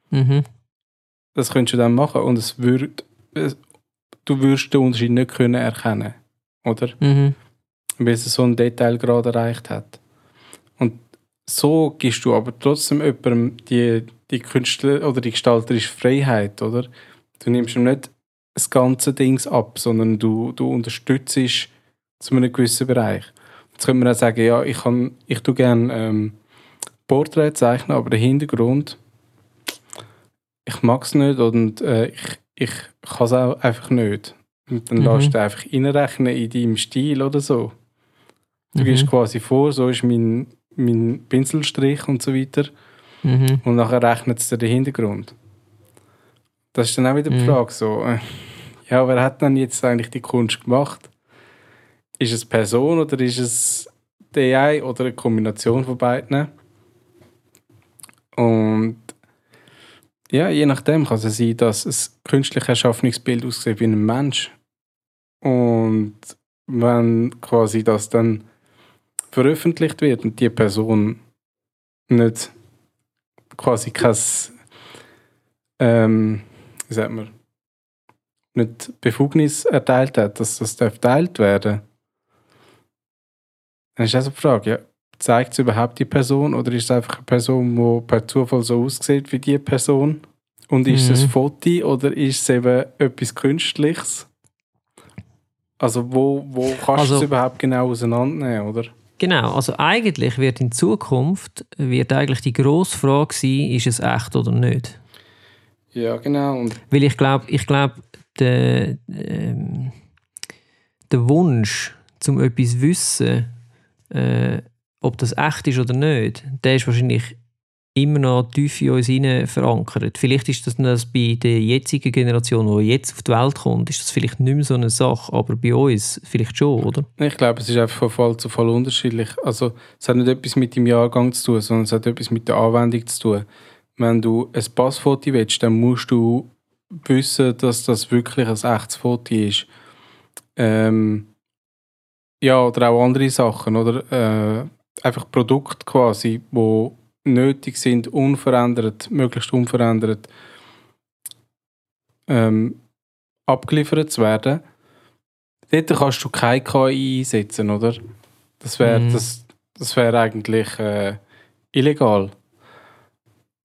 Mhm. das könntest du dann machen und es würd, es, du würdest den Unterschied nicht können erkennen, oder? Mhm. Weil es so einen Detailgrad erreicht hat. Und so gibst du aber trotzdem jemandem die, die Künstler oder die gestalterische Freiheit, oder? Du nimmst ihm nicht das ganze Ding ab, sondern du, du unterstützt zu einem gewissen Bereich. Jetzt könnte man auch sagen, ja, ich, kann, ich tue gerne ähm, Porträts zeichnen, aber der Hintergrund, ich mag es nicht und äh, ich, ich kann es auch einfach nicht. Und dann Mhm. lässt du einfach reinrechnen in deinem Stil oder so. Du Mhm. gehst quasi vor, so ist mein, mein Pinselstrich und so weiter. Mhm. Und nachher rechnet es dir den Hintergrund. Das ist dann auch wieder die Mhm. Frage so, äh, ja, wer hat dann jetzt eigentlich die Kunst gemacht? Ist es Person oder ist es die AI oder eine Kombination von beiden? Und ja, je nachdem kann es sein, dass ein künstlich erschaffenes Bild aussieht wie ein Mensch. Und wenn quasi das dann veröffentlicht wird und die Person nicht quasi kein, ähm, wie sagt man, nicht Befugnis erteilt hat, dass das darf geteilt werden dann ist also die Frage, ja, zeigt es überhaupt die Person oder ist es einfach eine Person, die per Zufall so aussieht wie die Person? Und ist es Mhm. ein Foto oder ist es eben etwas Künstliches? Also wo, wo kannst du Also- es überhaupt genau auseinandernehmen, oder? Genau, also eigentlich wird in Zukunft wird eigentlich die grosse Frage sein, ist es echt oder nicht? Ja, genau. Und Weil ich glaube, ich glaube, der, ähm, der Wunsch, zum etwas zu wissen, äh, ob das echt ist oder nicht, der ist wahrscheinlich immer noch tief in uns hinein verankert. Vielleicht ist das, das bei der jetzigen Generation, die jetzt auf die Welt kommt, ist das vielleicht nicht mehr so eine Sache, aber bei uns vielleicht schon, oder? Ich glaube, es ist einfach von Fall zu Fall unterschiedlich. Also, es hat nicht etwas mit dem Jahrgang zu tun, sondern es hat etwas mit der Anwendung zu tun. Wenn du ein Passfoto willst, dann musst du wissen, dass das wirklich ein echtes Foto ist. Ähm, ja, oder auch andere Sachen, oder? Äh, einfach Produkte quasi, die nötig sind, unverändert, möglichst unverändert ähm, abgeliefert zu werden. Dort kannst du keine KI einsetzen, oder? Das wäre Mhm. das, das wär eigentlich äh, illegal.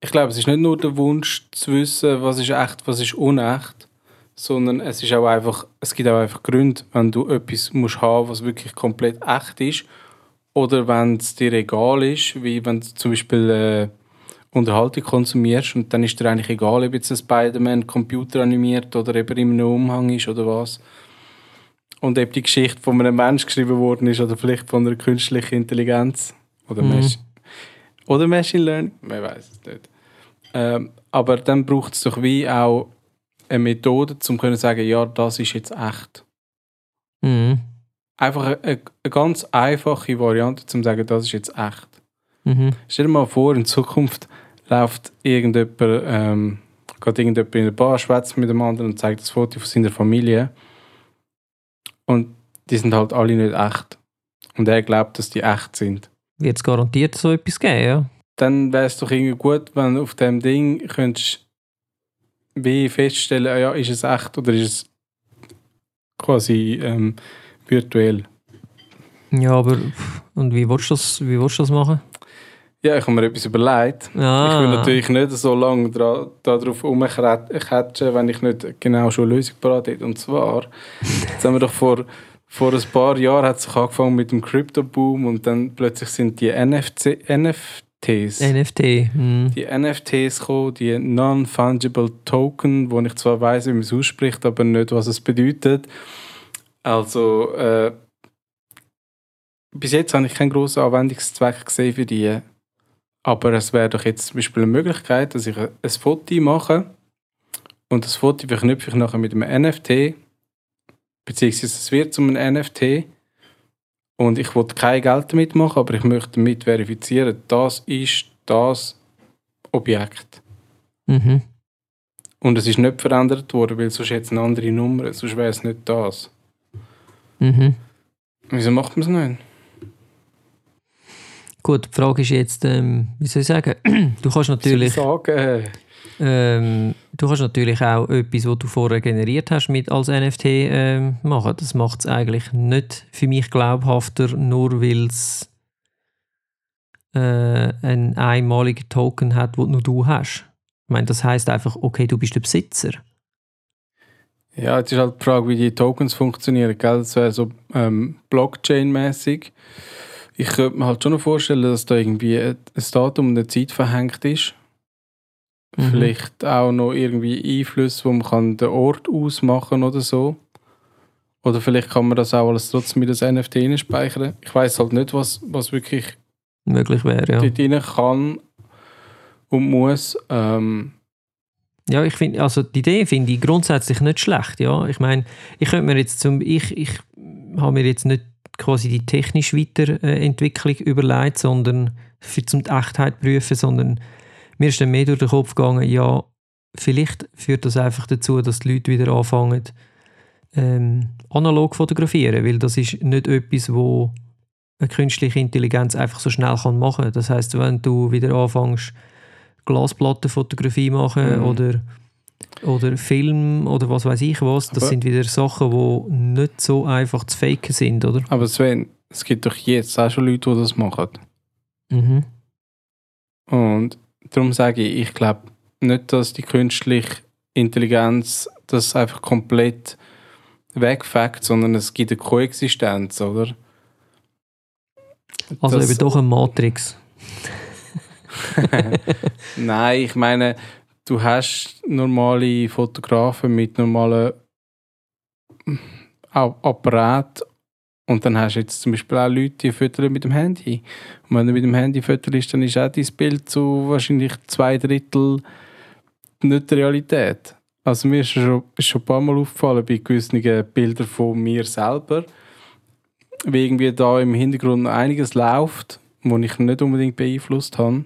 Ich glaube, es ist nicht nur der Wunsch zu wissen, was ist echt, was ist unecht, sondern es ist auch einfach, es gibt auch einfach Gründe, wenn du etwas musst haben, was wirklich komplett echt ist, oder wenn es dir egal ist, wie wenn du zum Beispiel äh, Unterhaltung konsumierst und dann ist dir eigentlich egal, ob jetzt ein Spider-Man Computer animiert oder eben in einem Umhang ist oder was. Und ob die Geschichte von einem Mensch geschrieben worden ist oder vielleicht von einer künstlichen Intelligenz oder, Mhm. Oder Machine Learning, man weiß es nicht. Ähm, aber dann braucht es doch wie auch eine Methode, um zu sagen, ja, das ist jetzt echt. Mhm. Einfach eine, eine ganz einfache Variante, um zu sagen, das ist jetzt echt. Mhm. Stell dir mal vor, in Zukunft läuft irgendjemand, ähm, geht irgendjemand in der Bar, schwätzt mit dem anderen und zeigt das Foto von seiner Familie. Und die sind halt alle nicht echt. Und er glaubt, dass die echt sind. Wird es garantiert so etwas geben, ja? Dann wäre es doch irgendwie gut, wenn auf dem Ding könntest wie feststellen, ah ja, ist es echt oder ist es quasi ähm, virtuell. Ja, aber und wie willst du das, wie willst du das machen? Ja, ich habe mir etwas überlegt. Ah, Ich will natürlich nicht so lange dra darauf rumkatschen, wenn ich nicht genau schon eine Lösung parat hätte. Und zwar, jetzt haben wir doch vor, vor ein paar Jahren hat es angefangen mit dem Crypto-Boom und dann plötzlich sind die NFC, NFTs, NFT. Mhm. die NFTs gekommen, die Non-Fungible Token, wo ich zwar weiß, wie man es ausspricht, aber nicht, was es bedeutet. Also, äh, bis jetzt habe ich keinen grossen Anwendungszweck gesehen für die. Aber es wäre doch jetzt zum Beispiel eine Möglichkeit, dass ich ein Foto mache und das Foto verknüpfe ich nachher mit einem NFT, beziehungsweise es wird zu einem NFT und ich will kein Geld damit machen, aber ich möchte damit verifizieren, das ist das Objekt. Mhm. Und es ist nicht verändert worden, weil sonst hätte es eine andere Nummer, sonst wäre es nicht das. Mhm. Wieso macht man es nicht? Gut, die Frage ist jetzt, ähm, wie soll ich sagen, du kannst natürlich, Sagen. Ähm, du kannst natürlich auch etwas, was du vorher generiert hast, mit als NFT ähm, machen. Das macht es eigentlich nicht für mich glaubhafter, nur weil es äh, einen einmaligen Token hat, den nur du hast. Ich meine, das heißt einfach, okay, du bist der Besitzer. Ja, jetzt ist halt die Frage, wie die Tokens funktionieren. Gell? Das wäre so ähm, Blockchain-mäßig. Ich könnte mir halt schon noch vorstellen, dass da irgendwie ein Datum und eine Zeit verhängt ist. Mhm. Vielleicht auch noch irgendwie Einflüsse, wo man kann den Ort ausmachen oder so. Oder vielleicht kann man das auch alles trotzdem mit das NFT speichern. Ich weiß halt nicht, was, was wirklich Möglich wäre, ja. dort rein kann und muss. Ähm, Ja, ich finde, also die Idee finde ich grundsätzlich nicht schlecht, ja. Ich meine, ich könnte mir jetzt zum, ich, ich habe mir jetzt nicht quasi die technische Weiterentwicklung überlegt, sondern für zum die Echtheit prüfen, sondern mir ist dann mehr durch den Kopf gegangen, ja, vielleicht führt das einfach dazu, dass die Leute wieder anfangen, ähm, analog fotografieren, weil das ist nicht etwas, wo eine künstliche Intelligenz einfach so schnell kann machen. Das heißt, wenn du wieder anfängst, Glasplattenfotografie machen Mhm. oder oder Film oder was weiß ich was, das Aber- sind wieder Sachen, die nicht so einfach zu faken sind, oder? aber Sven, es gibt doch jetzt auch schon Leute, die das machen. Mhm. Und darum sage ich, ich glaube nicht, dass die künstliche Intelligenz das einfach komplett wegfackt, sondern es gibt eine Koexistenz, oder? Also Das- eben doch eine Matrix. Nein, ich meine, du hast normale Fotografen mit normalen Au- Apparat und dann hast du jetzt zum Beispiel auch Leute, die füttern mit dem Handy. Und wenn du mit dem Handy fütterst, dann ist auch dein Bild zu wahrscheinlich zwei Drittel nicht die Realität. Also mir ist schon, ist schon ein paar Mal aufgefallen bei gewissen Bildern von mir selber, wie irgendwie da im Hintergrund einiges läuft, wo ich nicht unbedingt beeinflusst habe.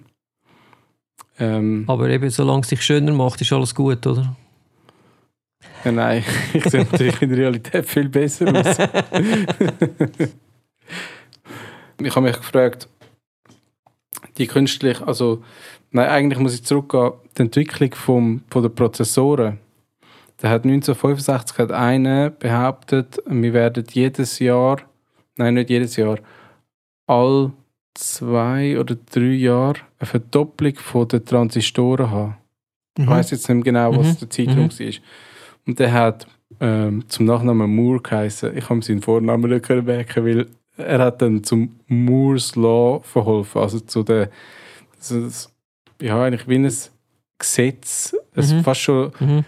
Ähm, Aber eben, solange es sich schöner macht, ist alles gut, oder? Ja, nein, ich sehe natürlich in der Realität viel besser aus. ich habe mich gefragt, die künstlich, also, nein, eigentlich muss ich zurückgehen, die Entwicklung vom, von den Prozessoren. Da hat 1965 hat einer behauptet, wir werden jedes Jahr, nein, nicht jedes Jahr, all zwei oder drei Jahre eine Verdopplung von den Transistoren haben. Ich weiß jetzt nicht mehr genau, was Mhm. der Zeitraum Mhm. war. Und der hat ähm, zum Nachnamen Moore geheißen. Ich habe seinen Vornamen nicht merken, weil er hat dann zum Moore's Law verholfen. Also zu der, das, ja, eigentlich wie ein Gesetz, es Mhm. fast schon Mhm.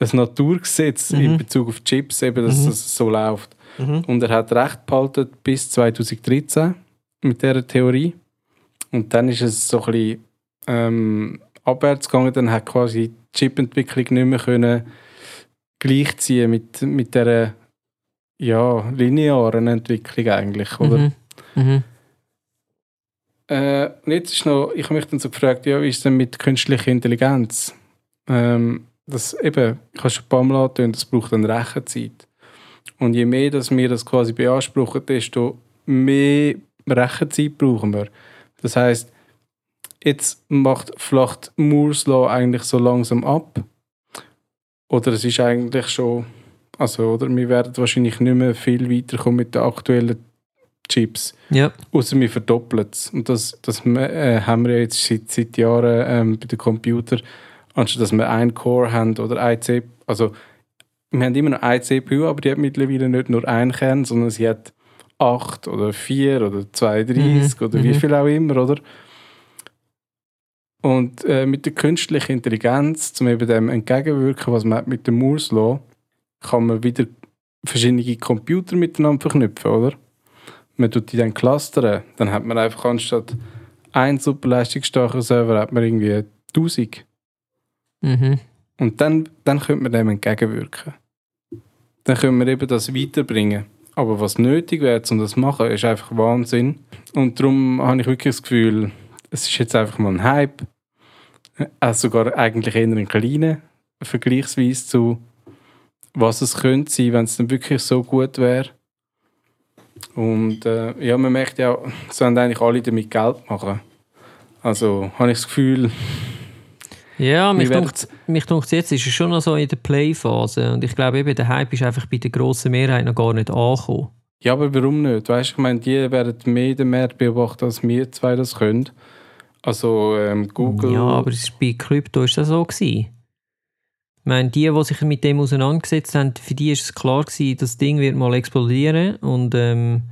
ein Naturgesetz Mhm. in Bezug auf Chips, eben, dass Mhm. das so läuft. Mhm. Und er hat recht behalten bis 2013 mit dieser Theorie. Und dann ist es so ein bisschen ähm, abwärts gegangen. Dann hat quasi die Chipentwicklung nicht mehr können gleichziehen mit, mit dieser ja, linearen Entwicklung eigentlich. Oder? Mhm. Mhm. Äh, und jetzt ist noch, ich habe mich dann so gefragt, ja, wie ist es denn mit künstlicher Intelligenz? Ähm, das eben, ich habe schon ein paar Mal angetönt, das braucht dann Rechenzeit. Und je mehr, dass wir das quasi beanspruchen, desto mehr Rechenzeit brauchen wir. Das heißt, jetzt macht vielleicht Moore's Law eigentlich so langsam ab. Oder es ist eigentlich schon, also, oder wir werden wahrscheinlich nicht mehr viel weiterkommen mit den aktuellen Chips. Ja. Außer wir verdoppeln es. Und das, das äh, haben wir jetzt seit, seit Jahren ähm, bei den Computern. Anstatt dass wir einen Core haben oder ein CPU. Also, wir haben immer noch eine CPU, aber die hat mittlerweile nicht nur einen Kern, sondern sie hat acht oder vier oder 32 Mhm, oder wie mhm. viel auch immer, oder? Und äh, mit der künstlichen Intelligenz, um eben dem entgegenwirken, was man mit dem Moore's Law, kann man wieder verschiedene Computer miteinander verknüpfen, oder? Man tut die dann clustern, dann hat man einfach anstatt ein super leistungsstarker Server hat man irgendwie 1000. Mhm. Und dann, dann könnte man dem entgegenwirken. Dann können wir eben das weiterbringen. Aber was nötig wäre, um das zu machen, ist einfach Wahnsinn. Und darum habe ich wirklich das Gefühl, es ist jetzt einfach mal ein Hype. Also sogar eigentlich eher ein kleiner, vergleichsweise zu was es könnte sein, wenn es dann wirklich so gut wäre. Und äh, ja, man merkt ja, es wollen eigentlich alle damit Geld machen. Also habe ich das Gefühl, Ja, mich dunkt, mich dunkt jetzt ist es schon noch so in der Play-Phase und ich glaube eben, der Hype ist einfach bei der grossen Mehrheit noch gar nicht angekommen. Ja, aber warum nicht? Weißt, ich meine, die werden mehr den Markt beobachten, als wir zwei das können. Also ähm, Google. Ja, aber es ist, bei Krypto ist das so gewesen. Ich meine, die, die sich mit dem auseinandergesetzt haben, für die ist es klar gewesen, das Ding wird mal explodieren und ähm,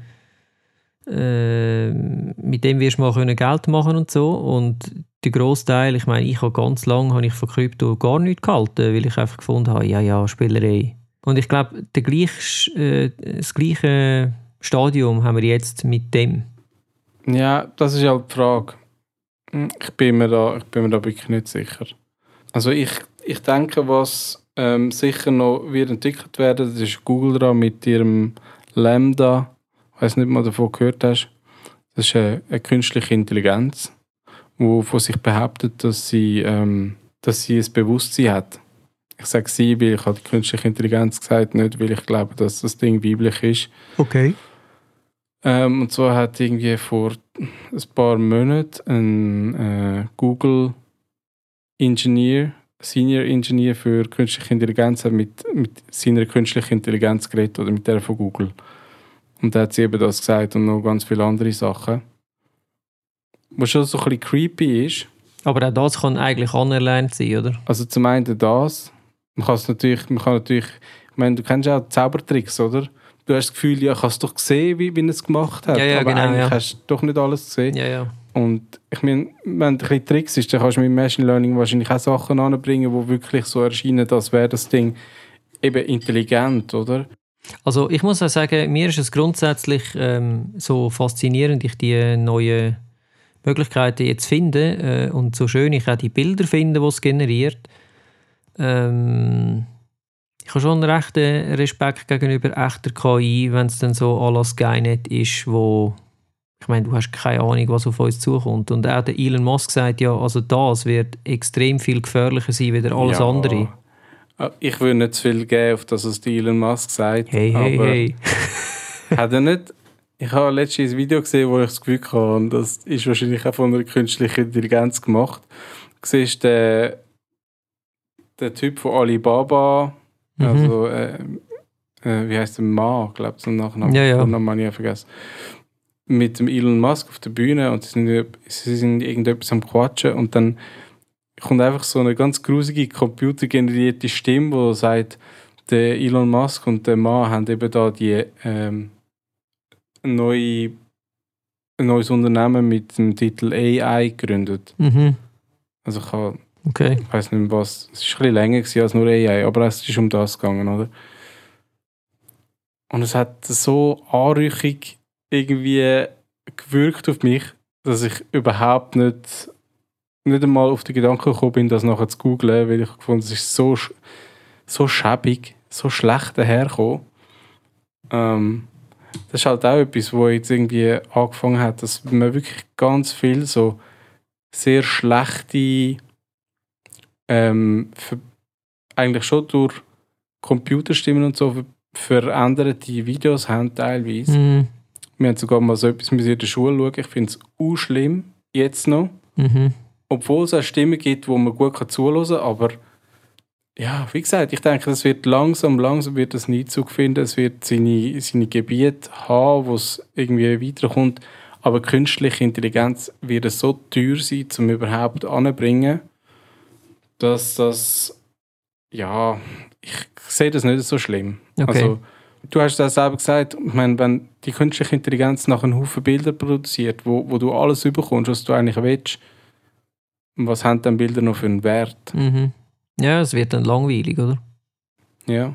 äh, mit dem wirst du mal können Geld machen und so. Und der Großteil, ich meine, ich habe ganz lange habe ich von Krypto gar nichts gehalten, weil ich einfach gefunden habe, ja, ja, Spielerei. Und ich glaube, der gleich, äh, das gleiche Stadium haben wir jetzt mit dem. Ja, das ist halt die Frage. Hm, Ich bin mir da, ich bin mir da wirklich nicht sicher. Also ich, ich denke, was ähm, sicher noch wird entwickelt werden, das ist Google dran mit ihrem Lambda. Ich weiß nicht, ob du davon gehört hast. Das ist eine, eine künstliche Intelligenz, wo von sich behauptet, dass sie, ähm, dass sie ein Bewusstsein hat. Ich sage sie, weil ich habe die künstliche Intelligenz gesagt, nicht weil ich glaube, dass das Ding weiblich ist. Okay. Ähm, und zwar hat irgendwie vor ein paar Monaten ein äh, Google Engineer, Senior Engineer für künstliche Intelligenz, hat mit, mit seiner künstlichen Intelligenz geredet oder mit der von Google. Und da hat sie eben das gesagt und noch ganz viele andere Sachen. Was schon so ein bisschen creepy ist. Aber auch das kann eigentlich anerlernt sein, oder? Also zum einen das. Man kann es natürlich, man kann natürlich, ich meine, du kennst ja auch Zaubertricks, oder? Du hast das Gefühl, ja, ich habe es doch gesehen, wie, wie er es gemacht hat. Ja, ja, aber genau, eigentlich hast du doch nicht alles gesehen. Und ich meine, wenn du ein bisschen Tricks ist, dann kannst du mit Machine Learning wahrscheinlich auch Sachen anbringen, die wirklich so erscheinen, als wäre das Ding eben intelligent, oder? Also ich muss auch sagen, mir ist es grundsätzlich ähm, so faszinierend, ich die neuen Möglichkeiten jetzt finde äh, und so schön ich auch die Bilder finde, die es generiert. Ähm, ich habe schon einen rechten Respekt gegenüber echter KI, wenn es dann so à la Skynet ist, wo ich meine, du hast keine Ahnung, was auf uns zukommt. Und auch der Elon Musk sagt ja, also das wird extrem viel gefährlicher sein als alles Ja. andere. Ah, Ich würde nicht zu viel geben, auf das, was Elon Musk sagt. Hey, hey, hey. Hat er nicht... Ich habe letztens ein Video gesehen, wo ich das Gefühl hatte, und das ist wahrscheinlich auch von einer künstlichen Intelligenz gemacht. Du siehst den, den Typ von Alibaba, Mhm. also äh, äh, wie heißt der Ma, glaube ich, zum Nachnamen. Ja, ja. Namen ich vergessen. Mit dem Elon Musk auf der Bühne und sie sind, sie sind irgendetwas am Quatschen und dann kommt einfach so eine ganz grusige computergenerierte Stimme, die sagt, der Elon Musk und der Ma haben eben da die ähm, neue, ein neues Unternehmen mit dem Titel AI gegründet. Mhm. Also ich habe Okay. ich weiß nicht mehr was, es war ein bisschen länger als nur AI, aber es ist um das gegangen, oder? Und es hat so anrüchig irgendwie gewirkt auf mich, dass ich überhaupt nicht, nicht einmal auf den Gedanken gekommen bin, das nachher zu googlen, weil ich gefunden es ist so, so schäbig, so schlecht dahergekommen. Ähm, das ist halt auch etwas, wo jetzt irgendwie angefangen hat, dass man wirklich ganz viel so sehr schlechte ähm, ver- eigentlich schon durch Computerstimmen und so ver veränderte Videos haben teilweise. Mhm. Wir haben sogar mal so etwas in der Schule schauen. Ich finde es auch schlimm, jetzt noch. Mhm. Obwohl es auch Stimmen gibt, wo man gut kann zuhören kann, aber ja, wie gesagt, ich denke, das wird langsam, langsam wird das nie Zug finden. Es wird seine, seine Gebiete haben, wo es irgendwie weiterkommt. Aber künstliche Intelligenz wird es so teuer sein, um überhaupt anzubringen, dass das, ja, ich sehe das nicht so schlimm. Okay. Also, du hast das selber gesagt, ich meine, wenn die künstliche Intelligenz nach einem Haufen Bilder produziert, wo, wo du alles überkommst, was du eigentlich willst, was haben dann Bilder noch für einen Wert? Mhm. Ja, es wird dann langweilig, oder? Ja.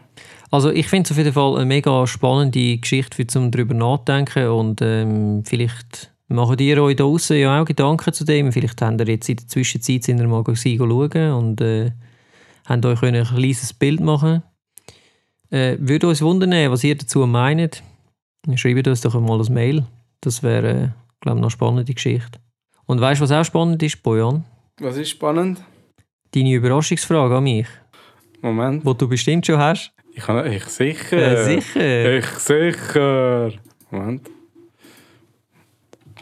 Also ich finde es auf jeden Fall eine mega spannende Geschichte, für zum darüber nachdenken und ähm, vielleicht machen ihr euch da draussen ja auch Gedanken zu dem. Vielleicht habt ihr jetzt in der Zwischenzeit in der Magazin schauen und äh, habt euch ein kleines Bild machen äh, Würde uns wundern, was ihr dazu meint. Schreibt uns doch mal ein Mail. Das wäre, äh, glaube ich, noch eine spannende Geschichte. Und weißt du, was auch spannend ist, Bojan? Was ist spannend? Deine Überraschungsfrage an mich, Moment. die du bestimmt schon hast. Ich, kann, ich sicher. Äh, sicher. Ich sicher. Moment.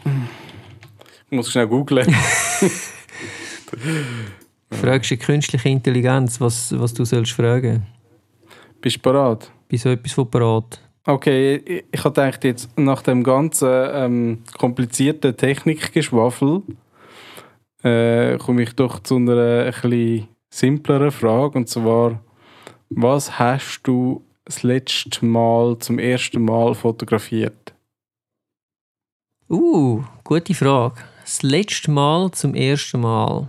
Ich muss schnell googlen. Fragst du die künstliche Intelligenz, was, was du sollst fragen. Bist du bereit? Bei so etwas von parat. Okay, ich, ich habe gedacht, jetzt nach dem ganzen ähm, komplizierten Technikgeschwafel äh, komme ich doch zu einer etwas simpleren Frage. Und zwar, was hast du das letzte Mal zum ersten Mal fotografiert? Uh, gute Frage. Das letzte Mal zum ersten Mal.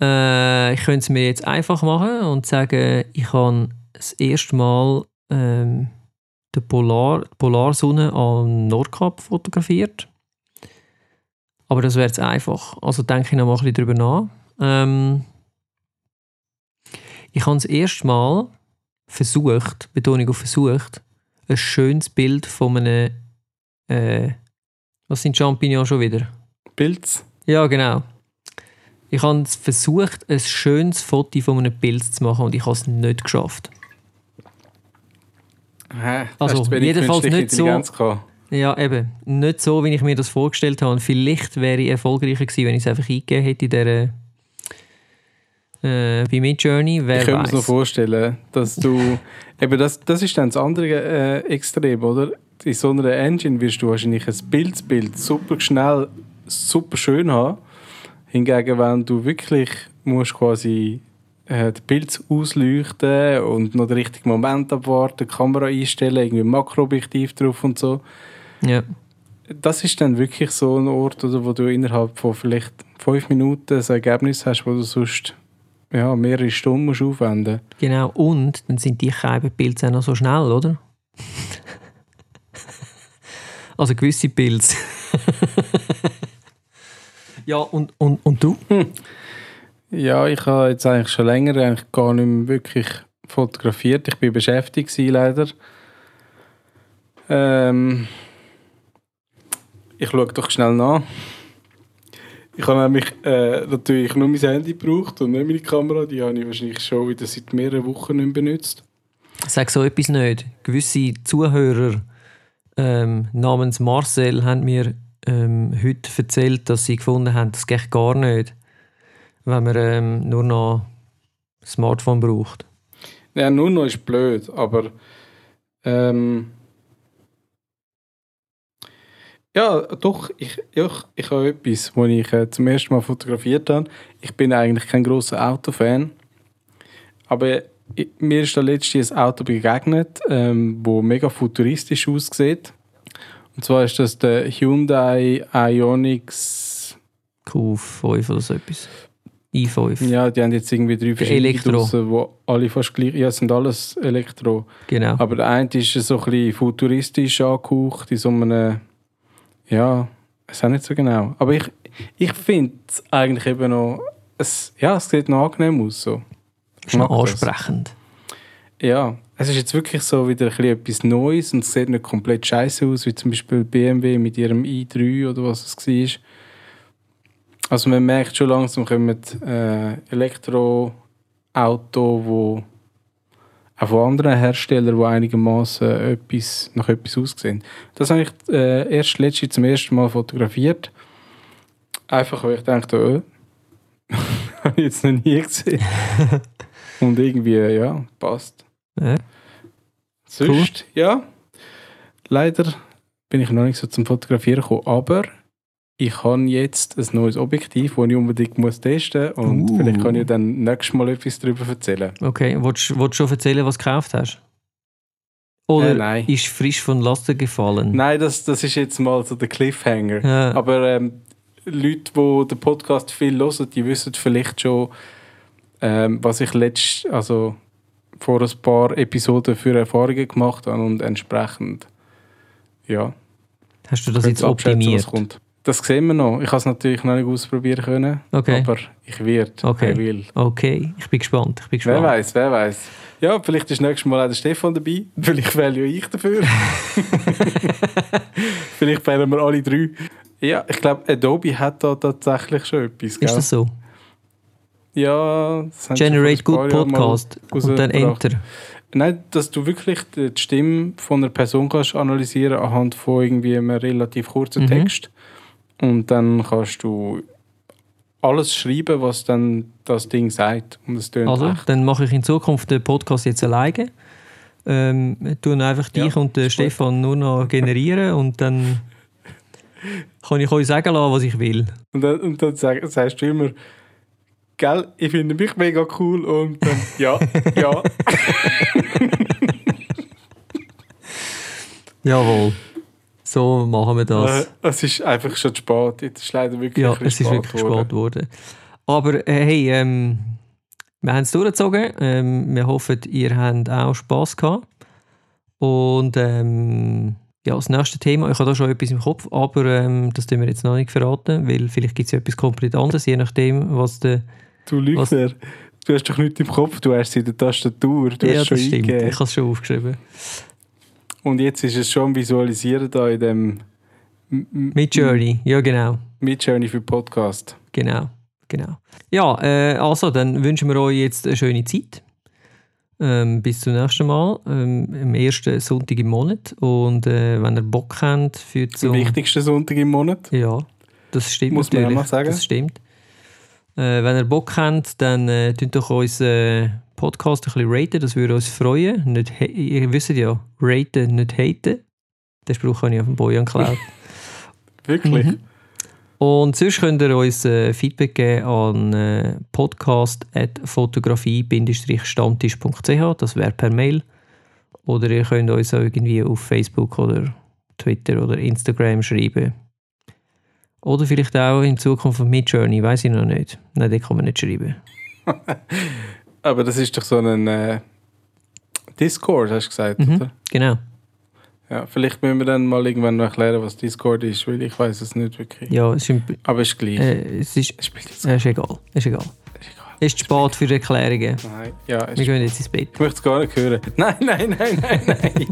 Äh, ich könnte es mir jetzt einfach machen und sagen, ich habe das erste Mal ähm, die, Polar, Polarsonne am Nordkap fotografiert. Aber das wäre jetzt einfach. Also denke ich noch mal ein bisschen darüber nach. Ähm, ich habe das erste Mal versucht, Betonung auf versucht, ein schönes Bild von einem. Äh, was sind Champignons schon wieder? Pilz? Ja, genau. Ich habe versucht, ein schönes Foto von einem Pilz zu machen und ich habe es nicht geschafft. Hä? Also, jedenfalls nicht so- gehabt? Ja, eben. Nicht so, wie ich mir das vorgestellt habe. Und vielleicht wäre ich erfolgreicher gewesen, wenn ich es einfach eingegeben hätte in dieser. Äh, bei Midjourney. Wer Ich könnte mir so vorstellen, dass du. eben das, das ist dann das andere äh, Extrem, oder? In so einer Engine wirst du wahrscheinlich ein Bildbild super schnell, super schön haben. Hingegen, wenn du wirklich musst quasi äh, den Bild ausleuchten und noch den richtigen Moment abwarten, die Kamera einstellen, irgendwie ein Makroobjektiv drauf und so. Ja. Das ist dann wirklich so ein Ort, oder, wo du innerhalb von vielleicht fünf Minuten ein Ergebnis hast, wo du sonst ja, mehrere Stunden musst aufwenden Genau. Und dann sind die Scheibenpilze auch noch so schnell, oder? Also gewisse Pilze. ja, und, und, und du? Ja, ich habe jetzt eigentlich schon länger eigentlich gar nicht mehr wirklich fotografiert. Ich bin beschäftigt gewesen, leider. Ähm, ich schaue doch schnell nach. Ich habe nämlich äh, natürlich nur mein Handy gebraucht und nicht meine Kamera. Die habe ich wahrscheinlich schon wieder seit mehreren Wochen nicht benutzt. Sag so etwas nicht. Gewisse Zuhörer ähm, namens Marcel haben mir ähm, heute erzählt, dass sie gefunden haben, das geht gar nicht, wenn man ähm, nur noch ein Smartphone braucht. Ja, nur noch ist blöd, aber ähm, ja, doch, ich, ich, ich habe etwas, wo ich äh, zum ersten Mal fotografiert habe. Ich bin eigentlich kein großer Autofan, aber mir ist da letztens ein Auto begegnet, ähm, wo mega futuristisch aussieht. Und zwar ist das der Hyundai Ioniq Q5 oder so etwas. i5. Ja, die haben jetzt irgendwie drei verschiedene Elektro. draussen, wo alle fast gleich, ja, es sind alles Elektro. Genau. Aber der eine ist so ein bisschen futuristisch angehaucht, in so einem, ja, ich weiß auch nicht so genau. Aber ich, ich finde es eigentlich eben noch, es, ja, es sieht noch angenehm aus. So. Ist noch das. ansprechend. Ja, es ist jetzt wirklich so wieder ein bisschen etwas Neues und es sieht nicht komplett scheiße aus, wie zum Beispiel BMW mit ihrem i3 oder was es war. Also man merkt schon langsam kommen äh, Elektroautos, wo auch von anderen Herstellern, die einigermaßen etwas, nach etwas aussehen. Das habe ich äh, erst letztes zum ersten Mal fotografiert. Einfach, weil ich dachte, oh, habe ich jetzt noch nie gesehen. Und irgendwie, ja, passt. Ja. Sonst, ja. Leider bin ich noch nicht so zum Fotografieren gekommen, aber ich habe jetzt ein neues Objektiv, das ich unbedingt muss testen muss. Und Uh. vielleicht kann ich dann nächstes Mal etwas darüber erzählen. Okay, willst, willst du schon erzählen, was du gekauft hast? Oder Äh, ist frisch von Laster gefallen? Nein, das, das ist jetzt mal so der Cliffhanger. Ja. Aber ähm, Leute, die den Podcast viel hören, die wissen vielleicht schon, ähm, was ich letzt, also vor ein paar Episoden für Erfahrungen gemacht habe und entsprechend, ja, Hast du das jetzt optimiert? Das sehen wir noch. Ich habe es natürlich noch nicht ausprobieren können, Okay. aber ich werde, Okay. ich will. Okay, ich bin gespannt. Ich bin Wer gespannt. weiß, wer weiß. Ja, vielleicht ist nächstes Mal auch der Stefan dabei. Vielleicht wähle ja ich dafür. vielleicht wählen wir alle drei. Ja, ich glaube, Adobe hat da tatsächlich schon etwas. Gell? Ist das so? Ja, das Generate Good Podcast und dann. Enter. Nein, dass du wirklich die Stimme von einer Person kannst analysieren anhand von irgendwie einem relativ kurzen Mhm. Text. Und dann kannst du alles schreiben, was dann das Ding sagt. Und es tönt Also, echt. dann mache ich in Zukunft den Podcast jetzt alleine. Ähm, tun einfach Ja, dich und den. Stefan nur noch generieren und dann kann ich euch sagen lassen, was ich will. Und dann, und dann sag, sagst du immer, gell, ich finde mich mega cool und dann, ja, ja. Jawohl. So machen wir das. Äh, es ist einfach schon spät. Jetzt ist leider wirklich ja, es ist wirklich spät geworden. Aber äh, hey, ähm, wir haben es durchgezogen. Ähm, wir hoffen, ihr habt auch Spass gehabt. Und ähm, ja, das nächste Thema, ich habe da schon etwas im Kopf, aber ähm, das tun wir jetzt noch nicht verraten, weil vielleicht gibt es ja etwas komplett anderes, je nachdem, was der... Du Lügner, du hast doch nichts im Kopf, du hast es in der Tastatur, du ja, hast schon das stimmt. eingegeben. Ich habe es schon aufgeschrieben. Und jetzt ist es schon visualisieren da in dem Mit Journey, ja genau. Midjourney für Podcast. Genau, genau. Ja, äh, also dann wünschen wir euch jetzt eine schöne Zeit. Ähm, bis zum nächsten Mal, ähm, am ersten Sonntag im Monat. Und äh, wenn ihr Bock habt für Zum zum... wichtigsten Sonntag im Monat. Ja, das stimmt Muss man natürlich. auch mal sagen. Das stimmt. Äh, wenn ihr Bock habt, dann äh, tut doch unseren Podcast ein bisschen raten, das würde uns freuen. Nicht, ihr wisst ja, raten, nicht haten. Den Spruch habe ich auf dem Bojan geklaut. Wirklich. Mhm. Und sonst könnt ihr uns äh, Feedback geben an äh, podcast.fotografie-stammtisch.ch, das wäre per Mail. Oder ihr könnt uns auch irgendwie auf Facebook oder Twitter oder Instagram schreiben. Oder vielleicht auch in Zukunft auf Midjourney, weiß ich noch nicht. Nein, den kann man nicht schreiben. Aber das ist doch so ein äh, Discord, hast du gesagt, Mhm. oder? Genau. Ja, vielleicht müssen wir dann mal irgendwann noch erklären, was Discord ist, weil ich weiß es nicht wirklich. Ja, es ist, Aber es ist gleich. äh, es ist, Es spielt jetzt äh, ist egal. Ist egal. ist egal. Es ist spät für Erklärungen. Nein, ja, es Wir gehen jetzt ins Bett. ich möchte es gar nicht hören. Nein, nein, nein, nein, nein.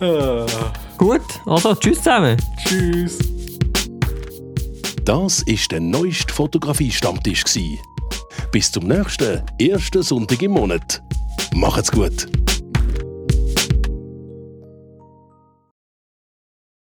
ah, Gut, also tschüss zusammen. tschüss. Das ist der neueste Fotografie-Stammtisch. gsi. Bis zum nächsten ersten Sonntag im Monat. Macht's gut!